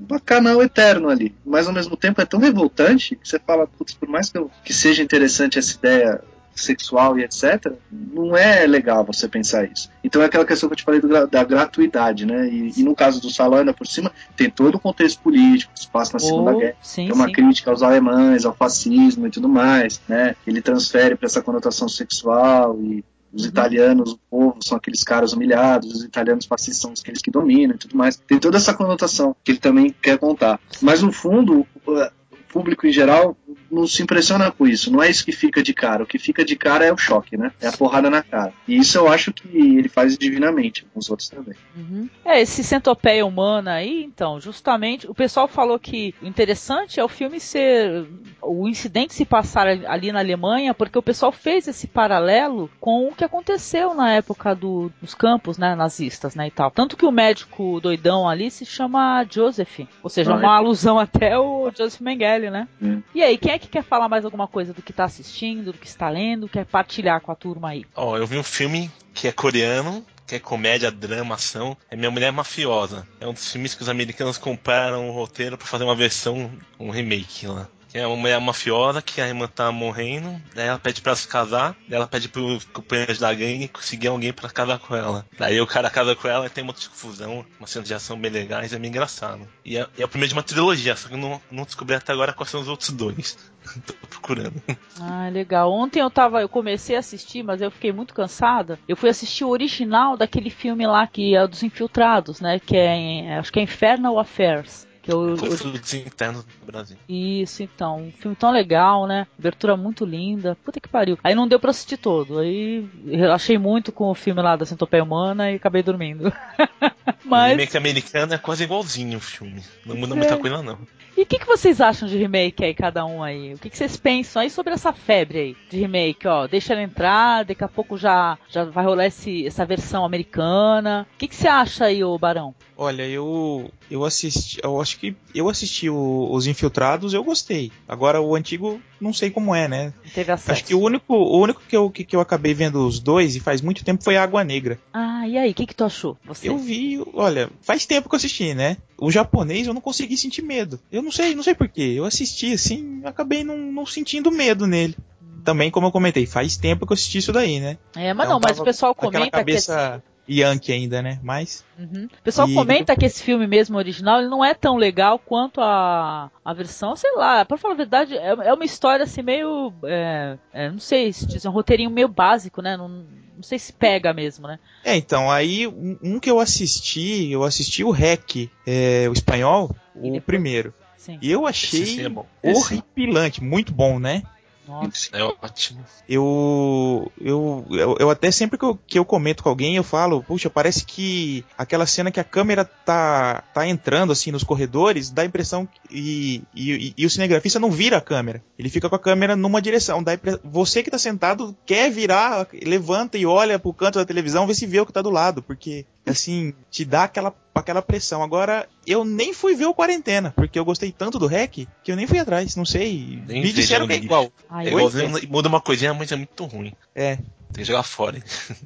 uma canal eterno ali. Mas ao mesmo tempo é tão revoltante que você fala, putz, por mais que, eu, que seja interessante essa ideia sexual e etc., não é legal você pensar isso. Então é aquela questão que eu te falei do, da gratuidade, né? E, e, no caso do salão, ainda por cima, tem todo o contexto político que se passa na Segunda oh, Guerra. Sim, é uma sim. crítica aos alemães, ao fascismo e tudo mais, né? Ele transfere para essa conotação sexual e os uhum. italianos, o povo, são aqueles caras humilhados, os italianos fascistas são aqueles que dominam e tudo mais. Tem toda essa conotação que ele também quer contar. Mas no fundo, o público em geral não se impressiona com isso. Não é isso que fica de cara. O que fica de cara é o choque, né? É a porrada na cara. E isso eu acho que ele faz divinamente, com os outros também. Uhum. É, esse centopeia humana aí, então, justamente, o pessoal falou que o interessante é o filme ser. o incidente se passar ali na Alemanha, porque o pessoal fez esse paralelo com o que aconteceu na época do, dos campos, né, nazistas, né, e tal. Tanto que o médico doidão ali se chama Joseph, ou seja, ah, uma é. alusão [LAUGHS] até ao Joseph Mengele, né? Hum. E aí, quem é que que quer falar mais alguma coisa do que está assistindo, do que está lendo, quer partilhar com a turma aí? Ó, oh, eu vi um filme que é coreano, que é comédia, drama, ação, é Minha Mulher Mafiosa. É um dos filmes que os americanos compraram o roteiro para fazer uma versão, um remake lá que é uma mulher mafiosa que a irmã tá morrendo, daí ela pede pra se casar, daí ela pede pro companheiro da gangue conseguir alguém pra casar com ela. Daí o cara casa com ela e tem uma confusão, uma cena de ação bem legais, é bem engraçado. E é, é o primeiro de uma trilogia, só que eu não, não descobri até agora quais são os outros dois. [LAUGHS] Tô procurando. Ah, legal. Ontem eu tava, eu comecei a assistir, mas eu fiquei muito cansada. Eu fui assistir o original daquele filme lá que é dos infiltrados, né? Que é, acho que é Infernal Affairs. Que é o, internos do Brasil. Isso, então. Um filme tão legal, né? Abertura muito linda. Puta que pariu. Aí não deu pra assistir todo. Aí relaxei muito com o filme lá da Centopeia Humana e acabei dormindo. [LAUGHS] Mas... O remake americano é quase igualzinho o filme. Não muda é. muita coisa, não. E o que, que, vocês acham de remake aí, cada um aí? O que, que, vocês pensam aí sobre essa febre aí de remake, ó? Deixa ela entrar, daqui a pouco já, já vai rolar esse, essa versão americana. O que, que você acha aí, ô Barão? Olha, eu eu assisti, eu acho que eu assisti o, os Infiltrados, eu gostei. Agora o antigo não sei como é, né? Teve acesso. Acho que o único, o único que eu, que, que eu acabei vendo os dois e faz muito tempo foi Água Negra. Ah, e aí, o que que tu achou? Você? Eu vi, olha, faz tempo que eu assisti, né? O japonês eu não consegui sentir medo. Eu não sei, não sei porquê. Eu assisti assim, acabei não, não sentindo medo nele também, como eu comentei, faz tempo que eu assisti isso daí, né? É, mas então, não, mas o pessoal comenta cabeça... que Yankee ainda, né? Mas. Uhum. O pessoal e... comenta que esse filme mesmo original ele não é tão legal quanto a, a versão, sei lá, pra falar a verdade, é, é uma história assim meio. É, é, não sei se diz, é um roteirinho meio básico, né? Não, não sei se pega mesmo, né? É, então, aí um, um que eu assisti, eu assisti o REC, é, o espanhol, o depois... primeiro. Sim. E eu achei é horripilante, muito bom, né? Nossa. É ótimo. Eu, eu, eu, eu, até sempre que eu, que eu comento com alguém, eu falo, puxa, parece que aquela cena que a câmera tá, tá entrando assim nos corredores, dá a impressão e, e, e o cinegrafista não vira a câmera. Ele fica com a câmera numa direção. Dá você que tá sentado quer virar, levanta e olha pro canto da televisão, vê se vê o que tá do lado, porque assim, te dá aquela, aquela pressão. Agora, eu nem fui ver o Quarentena, porque eu gostei tanto do REC que eu nem fui atrás, não sei. Nem Me disseram que é igual. Ai, É muda uma coisinha, mas é muito ruim. É. Tem que jogar fora.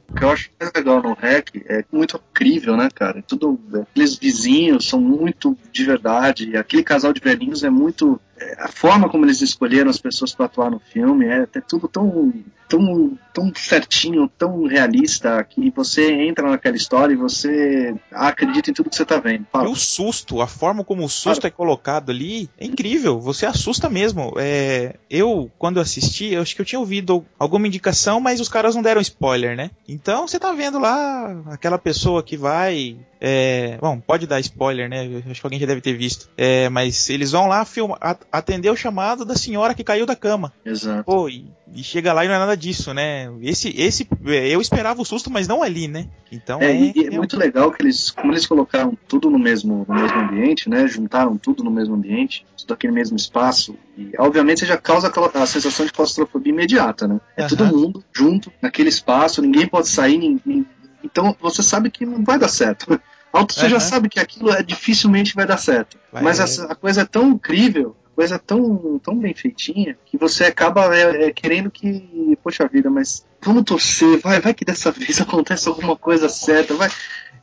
O que eu acho mais legal no REC é muito incrível, né, cara? Tudo, aqueles vizinhos são muito de verdade, aquele casal de velhinhos é muito. A forma como eles escolheram as pessoas para atuar no filme é, é tudo tão, tão, tão certinho, tão realista, que você entra naquela história e você acredita em tudo que você tá vendo. E Fala. o susto, a forma como o susto é colocado ali, é incrível. Você assusta mesmo. É, eu, quando assisti, eu acho que eu tinha ouvido alguma indicação, mas os caras não deram spoiler, né? Então você tá vendo lá aquela pessoa que vai. É, bom, pode dar spoiler, né? Acho que alguém já deve ter visto. É, mas eles vão lá atender o chamado da senhora que caiu da cama. Exato. Pô, e, e chega lá e não é nada disso, né? Esse, esse, é, eu esperava o susto, mas não ali, né? Então É, é, e é muito legal que eles, como eles colocaram tudo no mesmo, no mesmo ambiente, né? Juntaram tudo no mesmo ambiente, tudo aquele mesmo espaço. E obviamente você já causa a sensação de claustrofobia imediata, né? É Aham. todo mundo junto naquele espaço, ninguém pode sair, ninguém- então você sabe que não vai dar certo. [LAUGHS] Alto, você já Aham. sabe que aquilo é, dificilmente vai dar certo. Vai- Mas essa- a coisa é tão incrível, a coisa é tão, tão bem feitinha, que você acaba é, é, querendo que, poxa vida, mas vamos torcer, vai, vai que dessa [LAUGHS] vez acontece alguma coisa certa, vai.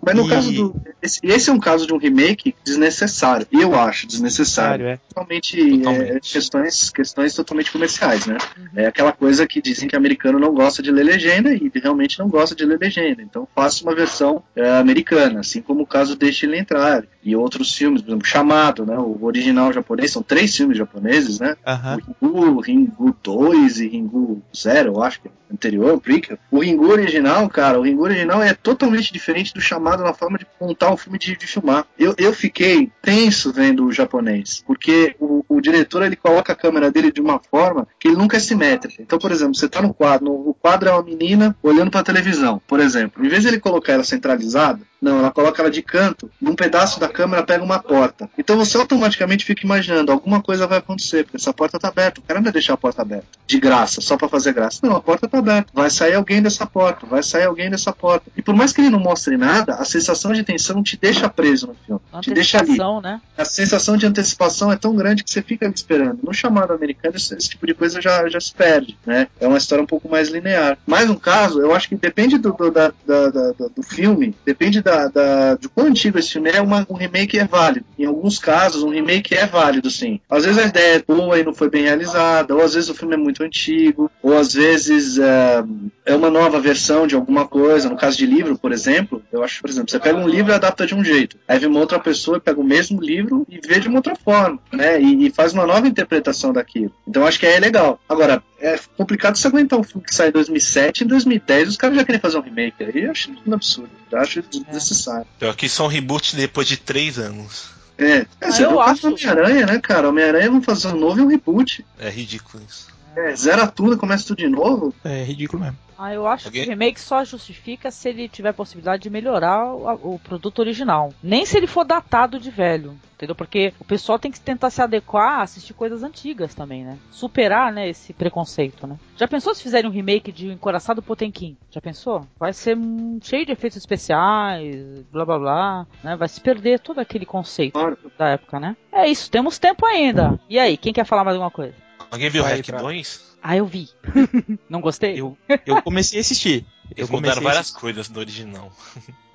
Mas no E- caso do. Esse, esse é um caso de um remake desnecessário. Eu acho desnecessário. é. Totalmente, Totalmente. é, questões, questões totalmente comerciais, né? É aquela coisa que dizem que americano não gosta de ler legenda e realmente não gosta de ler legenda. Então faça uma versão é, americana, assim como o caso Deixe Ele Entrar e outros filmes, por exemplo, Chamado, né? O original japonês, são três filmes japoneses, né? Aham. O Ringu, Ringu 2 e Ringu 0, eu acho que é anterior, o prequel. O Ringu original, cara, o Ringu original é totalmente diferente do chamado na forma de montar um filme de, de filmar. Eu, eu fiquei tenso vendo o japonês, porque o, o diretor ele coloca a câmera dele de uma forma que ele nunca é simétrica. Então, por exemplo, você tá no quadro, no- o quadro é uma menina olhando pra televisão, por exemplo. Em vez de ele colocar ela centralizada, não, ela coloca ela de canto, num pedaço da câmera pega uma porta. Então você automaticamente fica imaginando, alguma coisa vai acontecer, porque essa porta tá aberta. O cara não vai deixar a porta aberta, de graça, só pra fazer graça. Não, a porta tá aberta. Vai sair alguém dessa porta, vai sair alguém dessa porta. E por mais que ele não mostre nada, a sensação de tensão te deixa preso no filme. Te deixa ali. Né? A sensação de antecipação é tão grande que você fica ali esperando. No chamado americano, esse, esse tipo de coisa já, já se perde, né? É uma história um pouco mais linear. Mais um caso, eu acho que depende do, do, da- da- da- do filme, depende da, da- de quão antigo esse filme é, uma, um remake é válido. Em alguns casos, um remake é válido, sim. Às vezes a ideia é boa e não foi bem realizada, ou às vezes o filme é muito antigo, ou às vezes é, é uma nova versão de alguma coisa. No caso de livro, por exemplo, eu acho, por exemplo, você pega um livro e adapta de um jeito. Aí vem uma outra pessoa pega o mesmo livro e vê de uma outra forma, né? E, e faz uma nova interpretação daquilo. Então acho que aí é legal. Agora, é complicado você aguentar um filme que sai em 2007 em 2010 os caras já querem fazer um remake. Aí eu acho um absurdo. Eu acho desnecessário. Pior que só um reboot depois de três anos. É, é Ah, eu acho- Homem-Aranha, né, cara? Homem-Aranha vão fazer um novo e um reboot. É ridículo isso. É, zera tudo, começa tudo de novo. É ridículo mesmo. Ah, eu acho Alguém? que o remake só justifica se ele tiver possibilidade de melhorar o, o produto original. Nem se ele for datado de velho, entendeu? Porque o pessoal tem que tentar se adequar a assistir coisas antigas também, né? Superar, né, esse preconceito, né? Já pensou se fizerem um remake de O Encoraçado Potemkin? Já pensou? Vai ser hum, cheio de efeitos especiais, blá blá blá, né? Vai se perder todo aquele conceito Claro. da época, né? É isso, temos tempo ainda. E aí, quem quer falar mais alguma coisa? Alguém viu Hack pra- 2? Ah, eu vi. [LAUGHS] Não gostei? Eu, eu comecei a assistir. Eu Eles comecei mudaram várias assistir. coisas do original.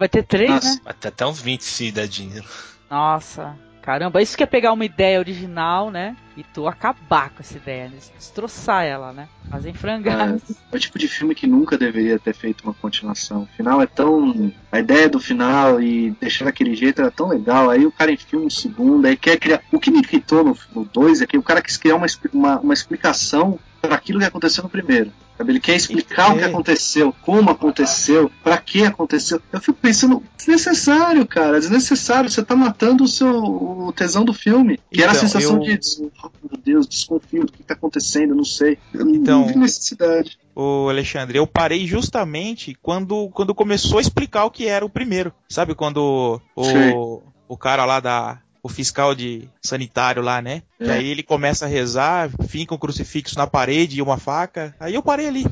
Vai ter três, Nossa. né? Até, até uns 20 se dá dinheiro. Nossa, caramba, isso que é pegar uma ideia original, né? E tu acabar com essa ideia, né? destroçar ela, né? Fazer frangar. É o tipo de filme que nunca deveria ter feito uma continuação. O final é tão. A ideia do final e deixar daquele jeito era tão legal. Aí o cara enfia um segundo, aí quer criar. O que me irritou no 2 é que o cara quis criar uma, uma, uma explicação para aquilo que aconteceu no primeiro. Sabe? Ele quer explicar o que É. aconteceu, como aconteceu, para que aconteceu. Eu fico pensando, desnecessário, cara, desnecessário. Você tá matando o seu o tesão do filme. Que era a Então, sensação eu- de, oh, meu Deus, desconfio do que tá acontecendo, não sei. Eu não- Então- não vi necessidade. Ô Alexandre, eu parei justamente quando, quando começou a explicar o que era o primeiro. Sabe quando o, o cara lá da, o fiscal de sanitário lá, né? É. E aí ele começa a rezar, finca um crucifixo na parede e uma faca. Aí eu parei ali.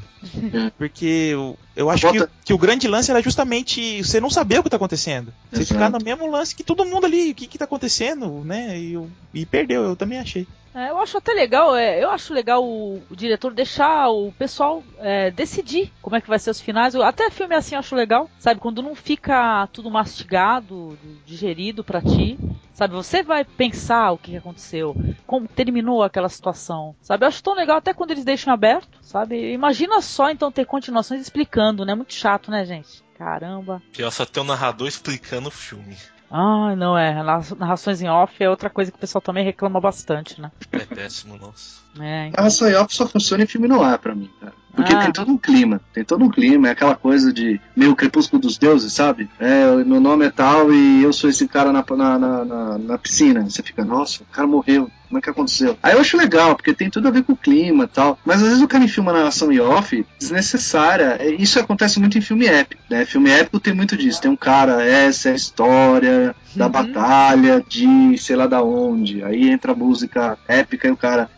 É. Porque eu, eu acho que, que o grande lance era justamente você não saber o que tá acontecendo. Você Exato. ficar no mesmo lance que todo mundo ali, o que que tá acontecendo, né? E, eu- e perdeu, eu também achei. É, eu acho até legal, é, eu acho legal o, o diretor deixar o pessoal é, decidir como é que vai ser os finais. Eu- até filme assim eu acho legal, sabe? Quando não fica tudo mastigado, digerido pra ti. Sabe, você vai pensar o que aconteceu, como terminou aquela situação, sabe? Eu acho tão legal até quando eles deixam aberto, sabe? Imagina só então ter continuações explicando, né? Muito chato, né, gente? Caramba. Pior só ter um narrador explicando o filme. Ah, não é. Narra- Narrações em off é outra coisa que o pessoal também reclama bastante, né? É péssimo, nossa. É, A ração off só funciona em filme no ar pra mim, cara. Porque Ah. tem todo um clima, tem todo um clima, é aquela coisa de meio crepúsculo dos deuses, sabe? É, meu nome é tal e eu sou esse cara na, na, na, na- na piscina. Você fica, nossa, o cara morreu, como é que aconteceu? Aí eu acho legal, porque tem tudo a ver com o clima e tal. Mas às vezes o cara enfia uma narração em off desnecessária. É, Isso acontece muito em filme épico, né? Filme épico tem muito disso. Tem um cara, essa é a história da Uhum. batalha de sei lá da onde. Aí entra a música épica e o cara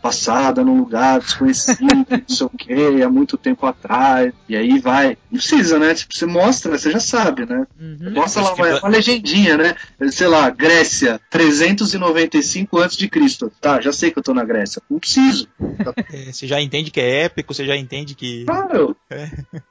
passada num lugar desconhecido, [LAUGHS] não sei o que, há muito tempo atrás. E aí vai. Não precisa, né? Tipo, você mostra, você já sabe, né? Uhum. Mostra lá uma, uma legendinha, né? Sei lá, Grécia, 395 a.C. Tá, já sei que eu tô na Grécia. Não preciso. [LAUGHS] É, você já entende que é épico, você já entende que. Claro.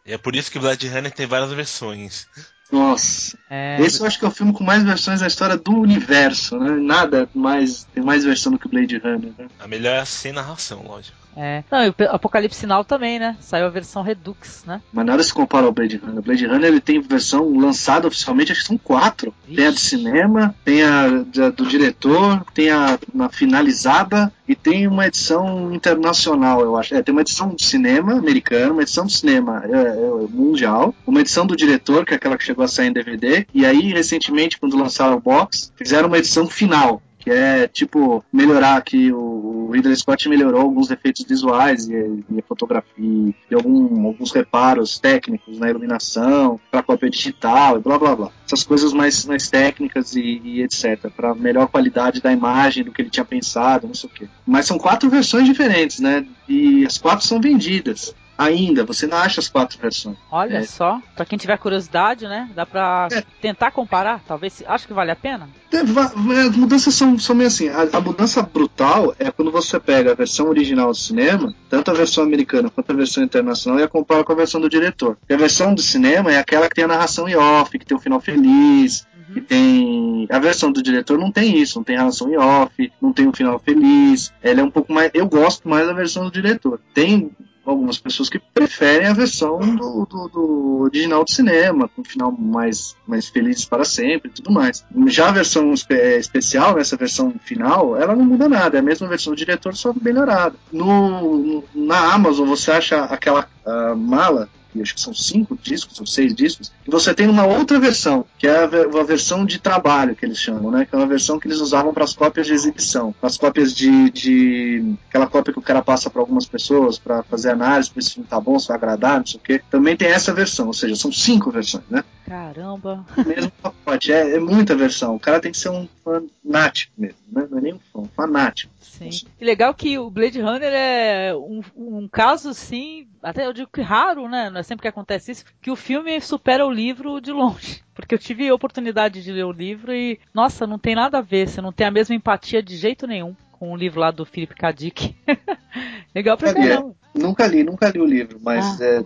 E é por isso que Blade Runner tem várias versões. Nossa. É, Esse eu acho que é o filme com mais versões na história do universo, né? Nada mais. Tem mais versão do que Blade Runner, né? A melhor é a sem narração, lógico. É. Não, e o Apocalipse Sinal também, né? Saiu a versão Redux, né? Mas nada se compara ao Blade Runner. O Blade Runner ele tem versão lançada oficialmente, acho que são quatro. Tem a de Ixi. cinema, tem a do diretor, tem a na finalizada e tem uma edição internacional, eu acho. É, tem uma edição de cinema americana, uma edição de cinema é, é, mundial, uma edição do diretor, que é aquela que chegou a sair em DVD, e aí, recentemente, quando lançaram o box, fizeram uma edição final. Que é tipo melhorar que o o Ridley Scott melhorou alguns efeitos visuais e, e fotografia e algum- alguns reparos técnicos na iluminação, para cópia digital e blá blá blá. Essas coisas mais, mais técnicas e, e etc. Para melhor qualidade da imagem do que ele tinha pensado, não sei o quê. Mas são quatro versões diferentes, né? E as quatro são vendidas. Ainda, você não acha as quatro versões. Olha É. só, pra quem tiver curiosidade, né? Dá pra É. tentar comparar, talvez. Acho que vale a pena. É, As mudanças são, são meio assim. A, a mudança brutal é quando você pega a versão original do cinema, tanto a versão americana quanto a versão internacional, e a compara com a versão do diretor. E a versão do cinema é aquela que tem a narração em off, que tem o final feliz, que tem. A versão do diretor não tem isso, não tem narração em off, não tem um final feliz. Ela é um pouco mais. Eu gosto mais da versão do diretor. Tem algumas pessoas que preferem a versão do, do- do original do cinema, com um final mais, mais feliz para sempre e tudo mais. Já a versão eh, especial, essa versão final, ela não muda nada, é a mesma versão do diretor, só melhorada. No, no- na Amazon você acha aquela ah, mala acho que são cinco discos ou seis discos, e você tem uma outra versão, que é a, ve- a versão de trabalho que eles chamam, né? Que é uma versão que eles usavam para as cópias de exibição, para as cópias de, de aquela cópia que o cara passa para algumas pessoas para fazer análise, para se o filme tá bom, se vai agradar, não sei o quê. Também tem essa versão, ou seja, são cinco versões, né? Caramba. Mesmo pacote, é, é muita versão. O cara tem que ser um fanático mesmo, né? Não é nem um fã, um fanático. Sim. E legal que o Blade Runner é um, um caso, assim, até eu digo que raro, né? Não é sempre que acontece isso, que o filme supera o livro de longe. [LAUGHS] Porque eu tive a oportunidade de ler o livro e, nossa, não tem nada a ver, você não tem a mesma empatia de jeito nenhum com o livro lá do Philip K. Dick. [LAUGHS] legal pra caramba. Nunca li, nunca li o livro, mas Ah. é,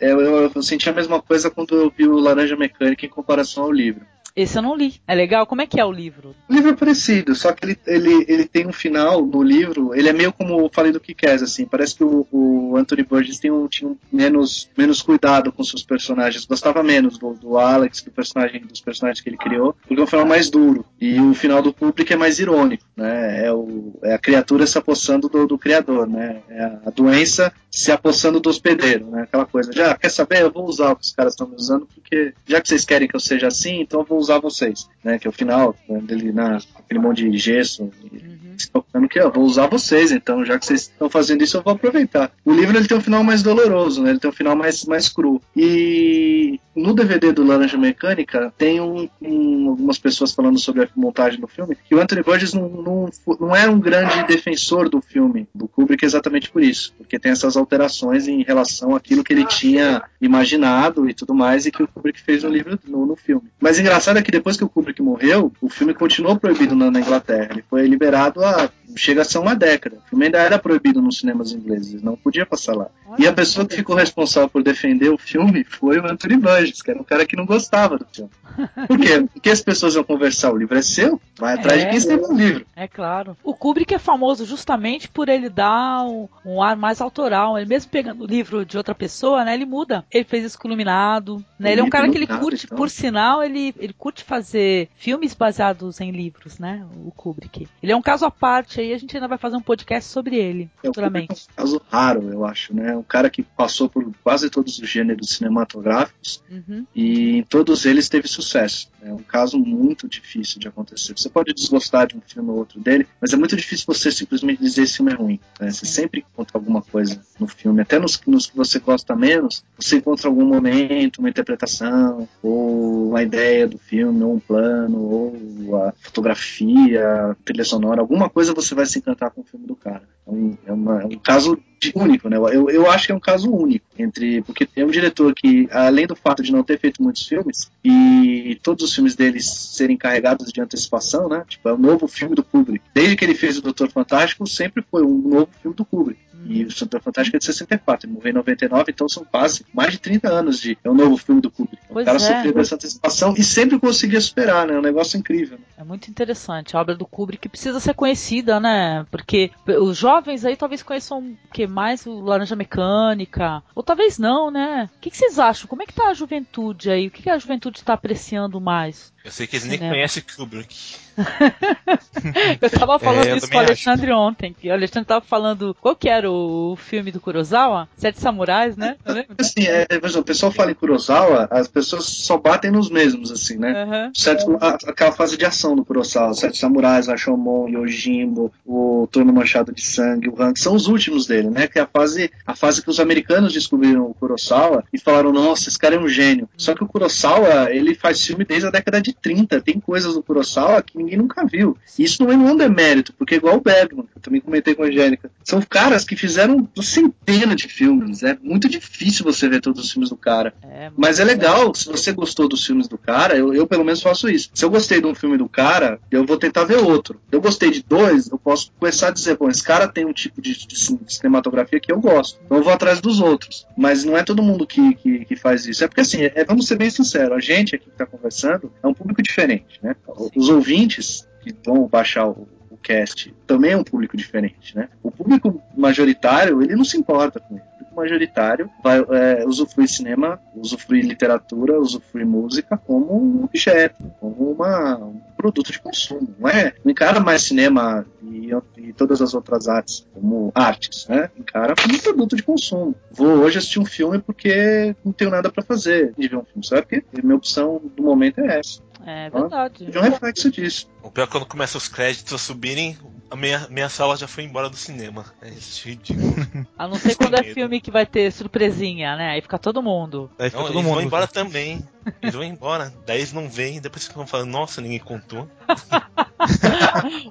é, eu, eu senti a mesma coisa quando eu vi o Laranja Mecânica em comparação ao livro. Esse eu não li. É legal? Como é que é o livro? O livro é parecido, só que ele, ele, ele tem um final no livro, ele é meio como eu falei do Kikaz, assim, parece que o, o Anthony Burgess tem um, tinha um menos, menos cuidado com seus personagens, gostava menos do, do Alex, do personagem, dos personagens que ele criou, porque é um final mais duro, e o final do público é mais irônico, né, é, o, é a criatura se apossando do, do criador, né, é a doença se apossando do hospedeiro, né, aquela coisa, já, quer saber, eu vou usar o que os caras estão me usando, porque já que vocês querem que eu seja assim, então eu vou usar vocês, né? Que é o final né, dele na aquele monte de gesso, Uhum. Tocando que eu vou usar vocês, então já que vocês estão fazendo isso, eu vou aproveitar. O livro ele tem um final mais doloroso, né? Ele tem um final mais mais cru. E no DVD do Laranja Mecânica tem um, um, algumas pessoas falando sobre a montagem do filme que o Anthony Burgess não, não, não era um grande defensor do filme do Kubrick exatamente por isso, porque tem essas alterações em relação àquilo que ele tinha imaginado e tudo mais e que o Kubrick fez no livro no, no filme. Mas engraçado é que depois que o Kubrick morreu, o filme continuou proibido na, na Inglaterra. Ele foi liberado há chega a ser uma década. O filme ainda era proibido nos cinemas ingleses, não podia passar lá. E a pessoa que ficou responsável por defender o filme foi o Anthony Burgess, que era um cara que não gostava do filme. [LAUGHS] Por quê? Porque as pessoas iam conversar, o livro é seu, vai atrás É. de quem escreveu o livro. É claro. O Kubrick é famoso justamente por ele dar um, um ar mais autoral. Ele mesmo pegando o livro de outra pessoa, né? Ele muda. Ele fez isso com o Iluminado. Né? Ele é um cara que ele curte, então. por sinal, ele, ele curte fazer filmes baseados em livros, né? O Kubrick. Ele é um caso à parte aí, a gente ainda vai fazer um podcast sobre ele É, futuramente. é um caso raro, eu acho, né? Um cara que passou por quase todos os gêneros cinematográficos Uhum. e em todos eles teve sucesso. É um caso muito difícil de acontecer. Você pode desgostar de um filme ou outro dele, mas é muito difícil você simplesmente dizer esse filme é ruim. né? Você sempre encontra alguma coisa no filme, até nos, nos que você gosta menos, você encontra algum momento, uma interpretação, ou uma ideia do filme, ou um plano, ou a fotografia, a trilha sonora, alguma coisa você vai se encantar com o filme do cara. É um, é uma- é um caso único, né? Eu, eu acho que é um caso único entre porque é um diretor que, além do fato de não ter feito muitos filmes e todos os filmes deles serem carregados de antecipação, né? Tipo, é um novo filme do Kubrick. Desde que ele fez o Doutor Fantástico, sempre foi um novo filme do Kubrick. E o Doutor Fantástico é de 64, ele morreu em 99, então são quase mais de 30 anos de é um novo filme do Kubrick. Pois o cara é. sofreu essa antecipação e sempre conseguia superar, né? É um negócio incrível. né? É muito interessante. A obra do Kubrick precisa ser conhecida, né? Porque os jovens aí talvez conheçam o que mais o Laranja Mecânica, ou talvez não, né? O que, que vocês acham? Como é que tá a juventude aí? O que, que a juventude está apreciando mais? Eu sei que eles nem Cinema. conhecem Kubrick. [LAUGHS] Eu tava falando É, eu isso com o também acho. Alexandre ontem, que o Alexandre tava falando qual que era o filme do Kurosawa? Sete Samurais, né? Assim, é, o pessoal fala em Kurosawa, as pessoas só batem nos mesmos, assim, né? Aham. Sete, a- aquela fase de ação do Kurosawa, Sete Samurais, Rashomon, Yojimbo, o Turno Manchado de Sangue, o Rank, são os últimos dele, né? Que é a fase, a fase que os americanos descobriram o Kurosawa e falaram, nossa, esse cara é um gênio. Só que o Kurosawa, ele faz filme desde a década de 30, tem coisas do Kurosawa que ninguém nunca viu. E isso não é um demérito, porque é igual o Bergman, que eu também comentei com a Angélica, são caras que fizeram centenas de filmes, é muito difícil você ver todos os filmes do cara. É, Mas é legal, se você gostou dos filmes do cara, eu, eu pelo menos faço isso. Se eu gostei de um filme do cara, eu vou tentar ver outro. Eu gostei de dois, eu posso começar a dizer, bom, esse cara tem um tipo de, de cin- de cinematografia que eu gosto. Então eu vou atrás dos outros. Mas não é todo mundo que, que, que faz isso. É porque assim, é- vamos ser bem sinceros, a gente aqui que está conversando é um público diferente, né? Os ouvintes que vão baixar o, o cast também é um público diferente, né? O público majoritário, ele não se importa com público majoritário vai é, usufruir cinema, usufruir literatura, usufruir música como um objeto, como uma, um produto de consumo. Não é? Não encara mais cinema e, e todas as outras artes como artes, né? Encara como um produto de consumo. Vou hoje assistir um filme porque não tenho nada para fazer de ver um filme, sabe? Porque minha opção do momento é essa. É verdade. É um reflexo disso. O pior é quando começa os créditos a subirem, a minha, minha sala já foi embora do cinema. É isso, ridículo. [LAUGHS] A não ser quando é filme que vai ter surpresinha, né? Aí fica todo mundo. Daí fica Não, todo eles mundo. vão embora [LAUGHS] também. Eles vão embora. Daí eles não vêm, depois ficam falando, nossa, ninguém contou. [LAUGHS]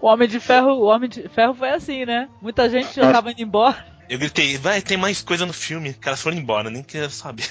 O Homem de Ferro, o Homem de Ferro foi assim, né? Muita gente já tava indo embora. Eu gritei, vai, tem mais coisa no filme. Os caras foram embora, nem queria saber.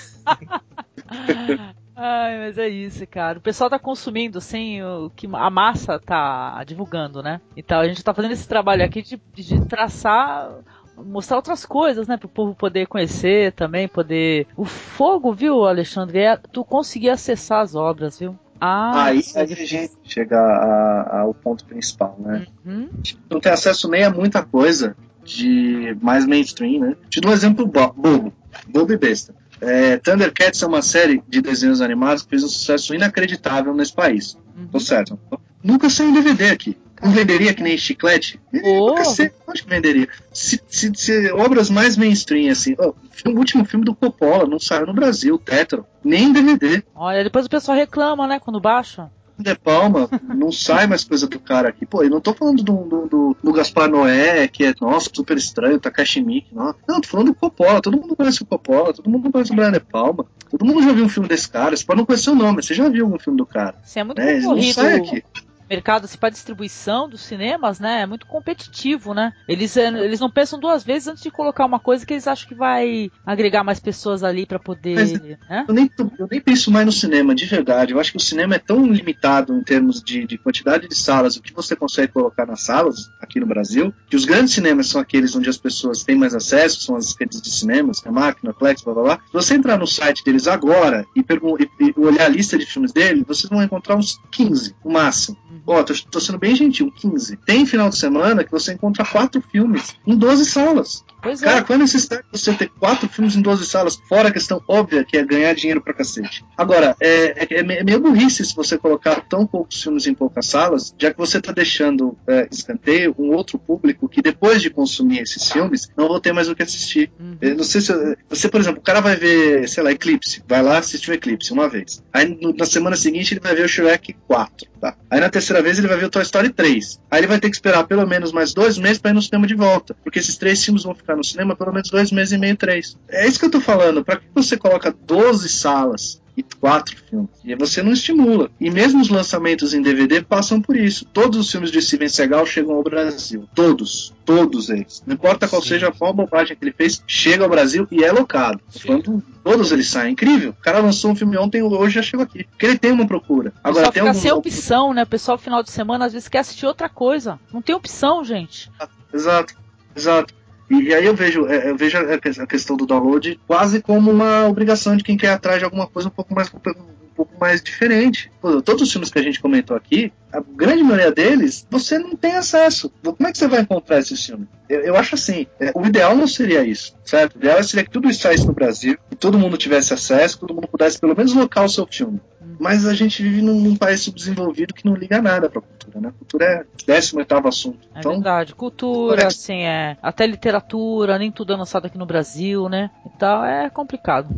Ai, mas é isso, cara. O pessoal tá consumindo sem o que a massa tá divulgando, né? Então a gente tá fazendo esse trabalho aqui de, de traçar, mostrar outras coisas, né? Pro povo poder conhecer também, poder. O fogo, viu, Alexandre? É tu conseguir acessar as obras, viu? Ah, Aí é a gente chega a- ao ponto principal, né? Uhum. Não tem acesso nem a muita coisa de mais mainstream, né? Te dou um exemplo bo- bobo, bobo e besta. É, Thundercats é uma série de desenhos animados que fez um sucesso inacreditável nesse país. Uhum. Tô certo? Nunca saiu em DVD aqui. Não venderia que nem chiclete? Oh. Nunca sei, acho que venderia. Se, se- se obras mais mainstream, assim. ó, o último filme do Coppola não saiu no Brasil, Tetro. Nem em DVD. Olha, depois o pessoal reclama, né, quando baixa. De Palma, não sai mais coisa do cara aqui. Pô, eu não tô falando do, do, do, do Gaspar Noé, que é, nossa, super estranho, Takashi Miike, não. Não, tô falando do Coppola, todo mundo conhece o Coppola, todo mundo conhece o Brian De Palma. Todo mundo já viu um filme desse cara, você pode não conhecer o nome, você já viu algum filme do cara. Sim, é muito É, ele não concorrido. sai aqui. Mercado assim, para distribuição dos cinemas, né, é muito competitivo, né? Eles, eh, eles não pensam duas vezes antes de colocar uma coisa que eles acham que vai agregar mais pessoas ali para poder, Mas- né? Eu nem, eu nem penso mais no cinema, de verdade. Eu acho que o cinema é tão limitado em termos de, de quantidade de salas, o que você consegue colocar nas salas aqui no Brasil, que os grandes cinemas são aqueles onde as pessoas têm mais acesso, são as redes de cinemas, a máquina, Plex, blá blá blá. Se você entrar no site deles agora e, e- e olhar a lista de filmes dele, vocês vão encontrar uns 15, no máximo. Ó, tô, tô sendo bem gentil, 15. Tem final de semana que você encontra quatro filmes em 12 salas. Pois Cara, é. qual é a necessidade de você ter quatro filmes em 12 salas? Fora a questão óbvia que é ganhar dinheiro pra cacete. Agora, é, é, é é meio burrice se você colocar tão poucos filmes em poucas salas, já que você tá deixando é, escanteio um outro público que depois de consumir esses filmes não vou ter mais o que assistir. Uhum. Não sei se. Você, por exemplo, o cara vai ver, sei lá, Eclipse. Vai lá assistir o Eclipse uma vez. Aí na semana seguinte ele vai ver o Shrek 4. Tá? Aí na terceira vez ele vai ver o Toy Story 3. Aí ele vai ter que esperar pelo menos mais dois meses pra ir no cinema de volta. Porque esses três filmes vão ficar no cinema pelo menos dois meses e meio, três. É isso que eu tô falando. Pra que você coloca 12 salas? E quatro filmes. E você não estimula. E mesmo os lançamentos em DVD passam por isso. Todos os filmes de Steven Seagal chegam ao Brasil. Todos. Todos eles. Não importa qual Sim. seja qual bobagem que ele fez, chega ao Brasil e é locado. Quando todos eles saem. Incrível. O cara lançou um filme ontem, hoje já chegou aqui. Porque ele tem uma procura. Agora tem fica algum... sem opção, né? O pessoal, final de semana, às vezes quer assistir outra coisa. Não tem opção, gente. Exato, exato. E, aí eu vejo, é, eu vejo a, que- a questão do download quase como uma obrigação de quem quer atrás de alguma coisa um pouco mais um pouco mais diferente. Todos os filmes que a gente comentou aqui, a grande maioria deles, você não tem acesso. Como é que você vai encontrar esses filmes? Eu, eu acho assim, é, o ideal não seria isso, certo? O ideal seria que tudo isso saísse no Brasil, que todo mundo tivesse acesso, que todo mundo pudesse pelo menos locar o seu filme. Mas a gente vive num, num país subdesenvolvido que não liga nada pra cultura, né? Cultura é 18 assunto. É Então, verdade. Cultura, Correto. assim, é. Até literatura, nem tudo é lançado aqui no Brasil, né? Então é complicado.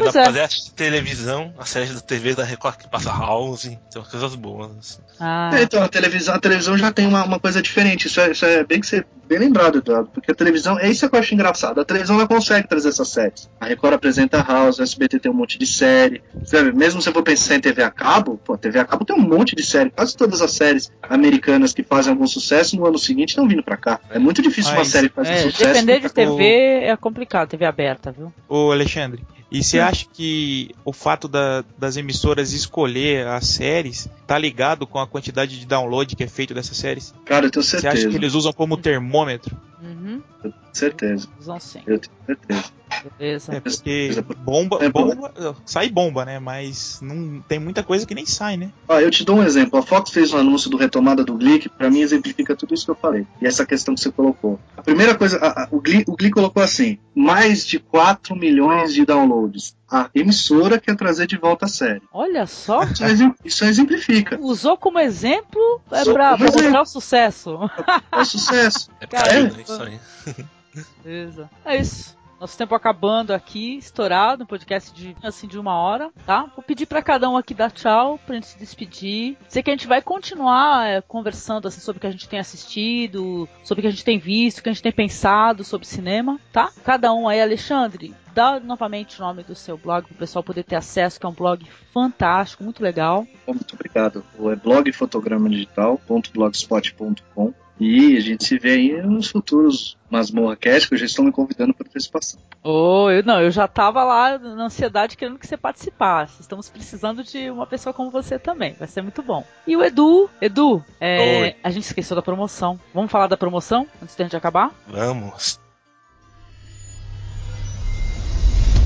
Dá Pois pra é. fazer assistir televisão, a série da TV da Record que passa House, tem umas coisas boas. assim. Ah, É, então, a televisão, a televisão já tem uma, uma coisa diferente. Isso é, isso é bem que você bem lembrado, Eduardo, porque a televisão, é isso que eu acho engraçado. A televisão ela consegue trazer essas séries. A Record apresenta House, o SBT tem um monte de série. Sabe? Mesmo se você for pensar em TV a cabo, pô, TV a cabo tem um monte de série. Quase todas as séries americanas que fazem algum sucesso no ano seguinte estão vindo pra cá. É muito difícil uma Mas, série fazer é, sucesso. depender de com- TV é complicado, TV aberta, viu? Ô Alexandre, e você Hum. acha que o fato da- das emissoras escolher as séries tá ligado com a quantidade de download que é feito dessas séries? Cara, eu tenho Você certeza. acha que eles usam como termômetro? Uhum. Certeza. Usam sim. Eu tenho certeza. Beleza. É porque bomba, É, bomba, sai bomba, né? Mas não tem muita coisa que nem sai, né? Ó, eu te dou um exemplo. A Fox fez um anúncio do retomada do Glee, que pra mim exemplifica tudo isso que eu falei. E essa questão que você colocou. A primeira coisa, a- a- o, Glee, o Glee colocou assim: mais de 4 milhões de downloads. A emissora quer trazer de volta a série. Olha só. Isso, isso exemplifica. Usou como exemplo é pra mostrar o sucesso. É sucesso. É [LAUGHS] Cara, é? Isso aí. Beleza. É isso. Nosso tempo acabando aqui, estourado, um podcast de assim de uma hora, tá? Vou pedir pra cada um aqui dar tchau, pra gente se despedir. Sei que a gente vai continuar é, conversando assim sobre o que a gente tem assistido, sobre o que a gente tem visto, o que a gente tem pensado sobre cinema, tá? Cada um aí, Alexandre, dá novamente o nome do seu blog pro pessoal poder ter acesso, que é um blog fantástico, muito legal. Muito obrigado. O é blogfotogramadigital.blogspot.com e a gente se vê aí nos futuros Masmorra Cast, que eu já estou me convidando para antecipação. Oh, eu não, eu já tava lá na ansiedade querendo que você participasse. Estamos precisando de uma pessoa como você também. Vai ser muito bom. E o Edu, Edu, é, a gente esqueceu da promoção. Vamos falar da promoção antes da gente acabar? Vamos.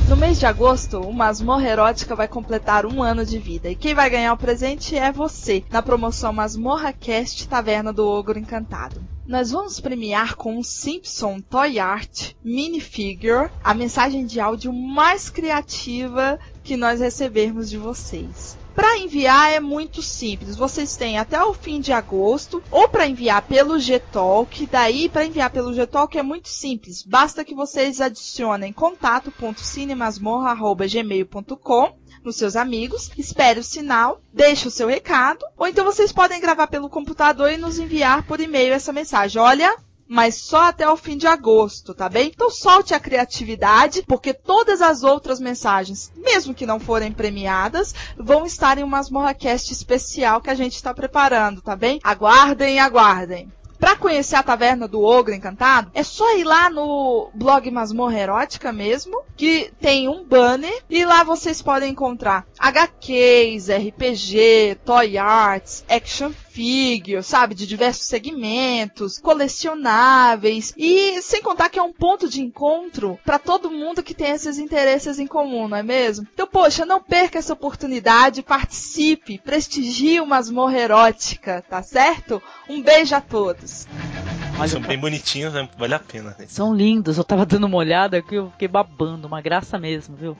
No mês de agosto, o Masmorra Erótica vai completar um ano de vida e quem vai ganhar o presente é você, na promoção Masmorra Cast Taverna do Ogro Encantado. Nós vamos premiar com um Simpson Toy Art Minifigure a mensagem de áudio mais criativa que nós recebermos de vocês. Para enviar é muito simples. Vocês têm até o fim de agosto ou para enviar pelo Gtalk. Daí para enviar pelo Gtalk é muito simples. Basta que vocês adicionem contato.cinemasmorra@gmail.com nos seus amigos, espere o sinal, deixe o seu recado, ou então vocês podem gravar pelo computador e nos enviar por e-mail essa mensagem. Olha, mas só até o fim de agosto, tá bem? Então solte a criatividade, porque todas as outras mensagens, mesmo que não forem premiadas, vão estar em uma Masmorracast especial que a gente está preparando, tá bem? Aguardem, aguardem. Para conhecer a Taverna do Ogro Encantado, é só ir lá no blog Masmorra Erótica mesmo, que tem um banner e lá vocês podem encontrar HQs, RPG, toy arts, action figure, sabe, de diversos segmentos, colecionáveis e sem contar que é um ponto de encontro para todo mundo que tem esses interesses em comum, não é mesmo? Então, poxa, não perca essa oportunidade, participe, prestigie uma masmorra erótica, tá certo? Um beijo a todos. Mas São bem bonitinhos, né? vale a pena. Né? São lindos, eu tava dando uma olhada aqui, eu fiquei babando, uma graça mesmo, viu?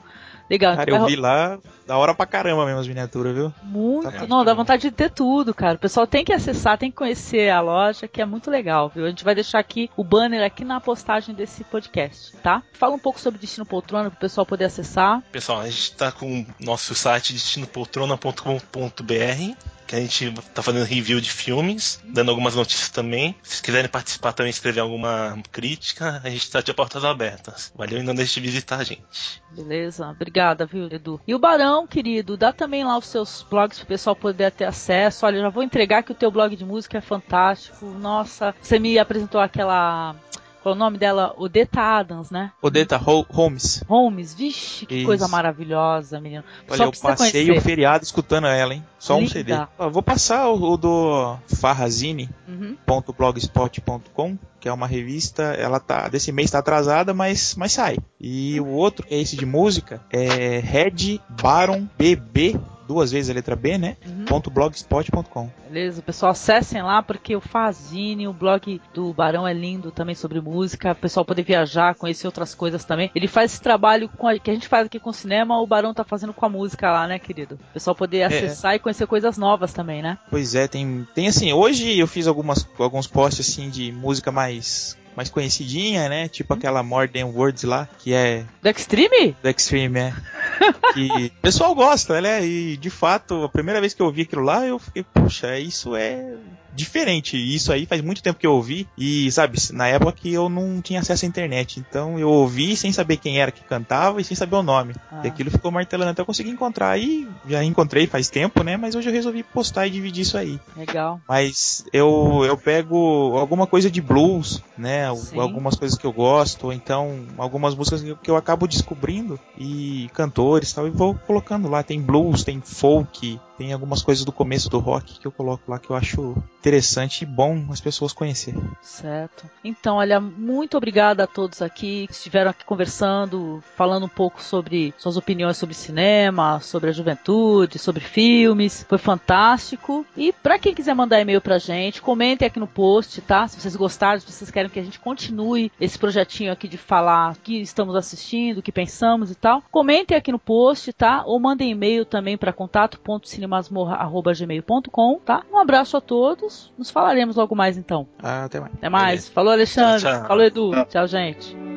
Legal. Cara, eu vi lá, da hora pra caramba mesmo as miniaturas, viu? Muito. Tá não, dá vontade de ter tudo, cara. O pessoal tem que acessar, tem que conhecer a loja, que é muito legal, viu? A gente vai deixar aqui o banner aqui na postagem desse podcast, tá? Fala um pouco sobre Destino Poltrona pro pessoal poder acessar. Pessoal, a gente tá com o nosso site destinopoltrona.com.br que a gente tá fazendo review de filmes, dando algumas notícias também. Se quiserem participar também, escrever alguma crítica, a gente tá de portas abertas. Valeu e não deixe de visitar a gente. Beleza, obrigada, viu, Edu. E o Barão, querido, dá também lá os seus blogs pro pessoal poder ter acesso. Olha, já vou entregar que o teu blog de música é fantástico. Nossa, você me apresentou aquela qual o nome dela? Odeta Adams, né? Odeta Holmes. Holmes, vixe, que Isso. coisa maravilhosa, menino. Olha, eu passei o feriado escutando ela, hein? Só Linda. um CD. Vou passar o, o do farrazine.blogspot.com, uhum. que é uma revista, ela tá desse mês está atrasada, mas mas sai. E o outro, é esse de música, é Red Baron BB duas vezes a letra B, né? Uhum. .blogspot.com. Beleza, pessoal, acessem lá porque o Fazine, o blog do Barão é lindo também sobre música, o pessoal poder viajar, conhecer outras coisas também. Ele faz esse trabalho a, que a gente faz aqui com o cinema, o Barão tá fazendo com a música lá, né, querido? O pessoal poder é. acessar é. e conhecer coisas novas também, né? Pois é, tem, tem assim, hoje eu fiz algumas, alguns posts assim de música mais mais conhecidinha, né? Tipo hum. aquela More Than Words lá, que é. Do Extreme? Do Extreme, é. Que [LAUGHS] o pessoal gosta, né? E de fato, a primeira vez que eu ouvi aquilo lá, eu fiquei, puxa, isso é diferente. Isso aí faz muito tempo que eu ouvi. E, sabe, na época que eu não tinha acesso à internet. Então eu ouvi sem saber quem era que cantava e sem saber o nome. Ah. E aquilo ficou martelando até eu conseguir encontrar. Aí já encontrei faz tempo, né? Mas hoje eu resolvi postar e dividir isso aí. Legal. Mas eu, eu pego alguma coisa de blues, né? Sim. Algumas coisas que eu gosto. Ou então algumas músicas que eu acabo descobrindo. E cantores tal. E vou colocando lá. Tem blues, tem folk, tem algumas coisas do começo do rock que eu coloco lá que eu acho interessante e bom as pessoas conhecerem. Certo. Então, olha, muito obrigada a todos aqui que estiveram aqui conversando, falando um pouco sobre suas opiniões sobre cinema, sobre a juventude, sobre filmes. Foi fantástico. E para quem quiser mandar e-mail pra gente, comentem aqui no post, tá? Se vocês gostaram, se vocês querem que a gente continue esse projetinho aqui de falar o que estamos assistindo, o que pensamos e tal, comentem aqui no post, tá? Ou mandem e-mail também para contato.cinema cinemasmorra.gmail.com, tá? Um abraço a todos. Nos falaremos logo mais então. Ah, até mais. Até mais. Falou, Alexandre. Tchau, tchau. Falou, Edu. Tchau, tchau gente.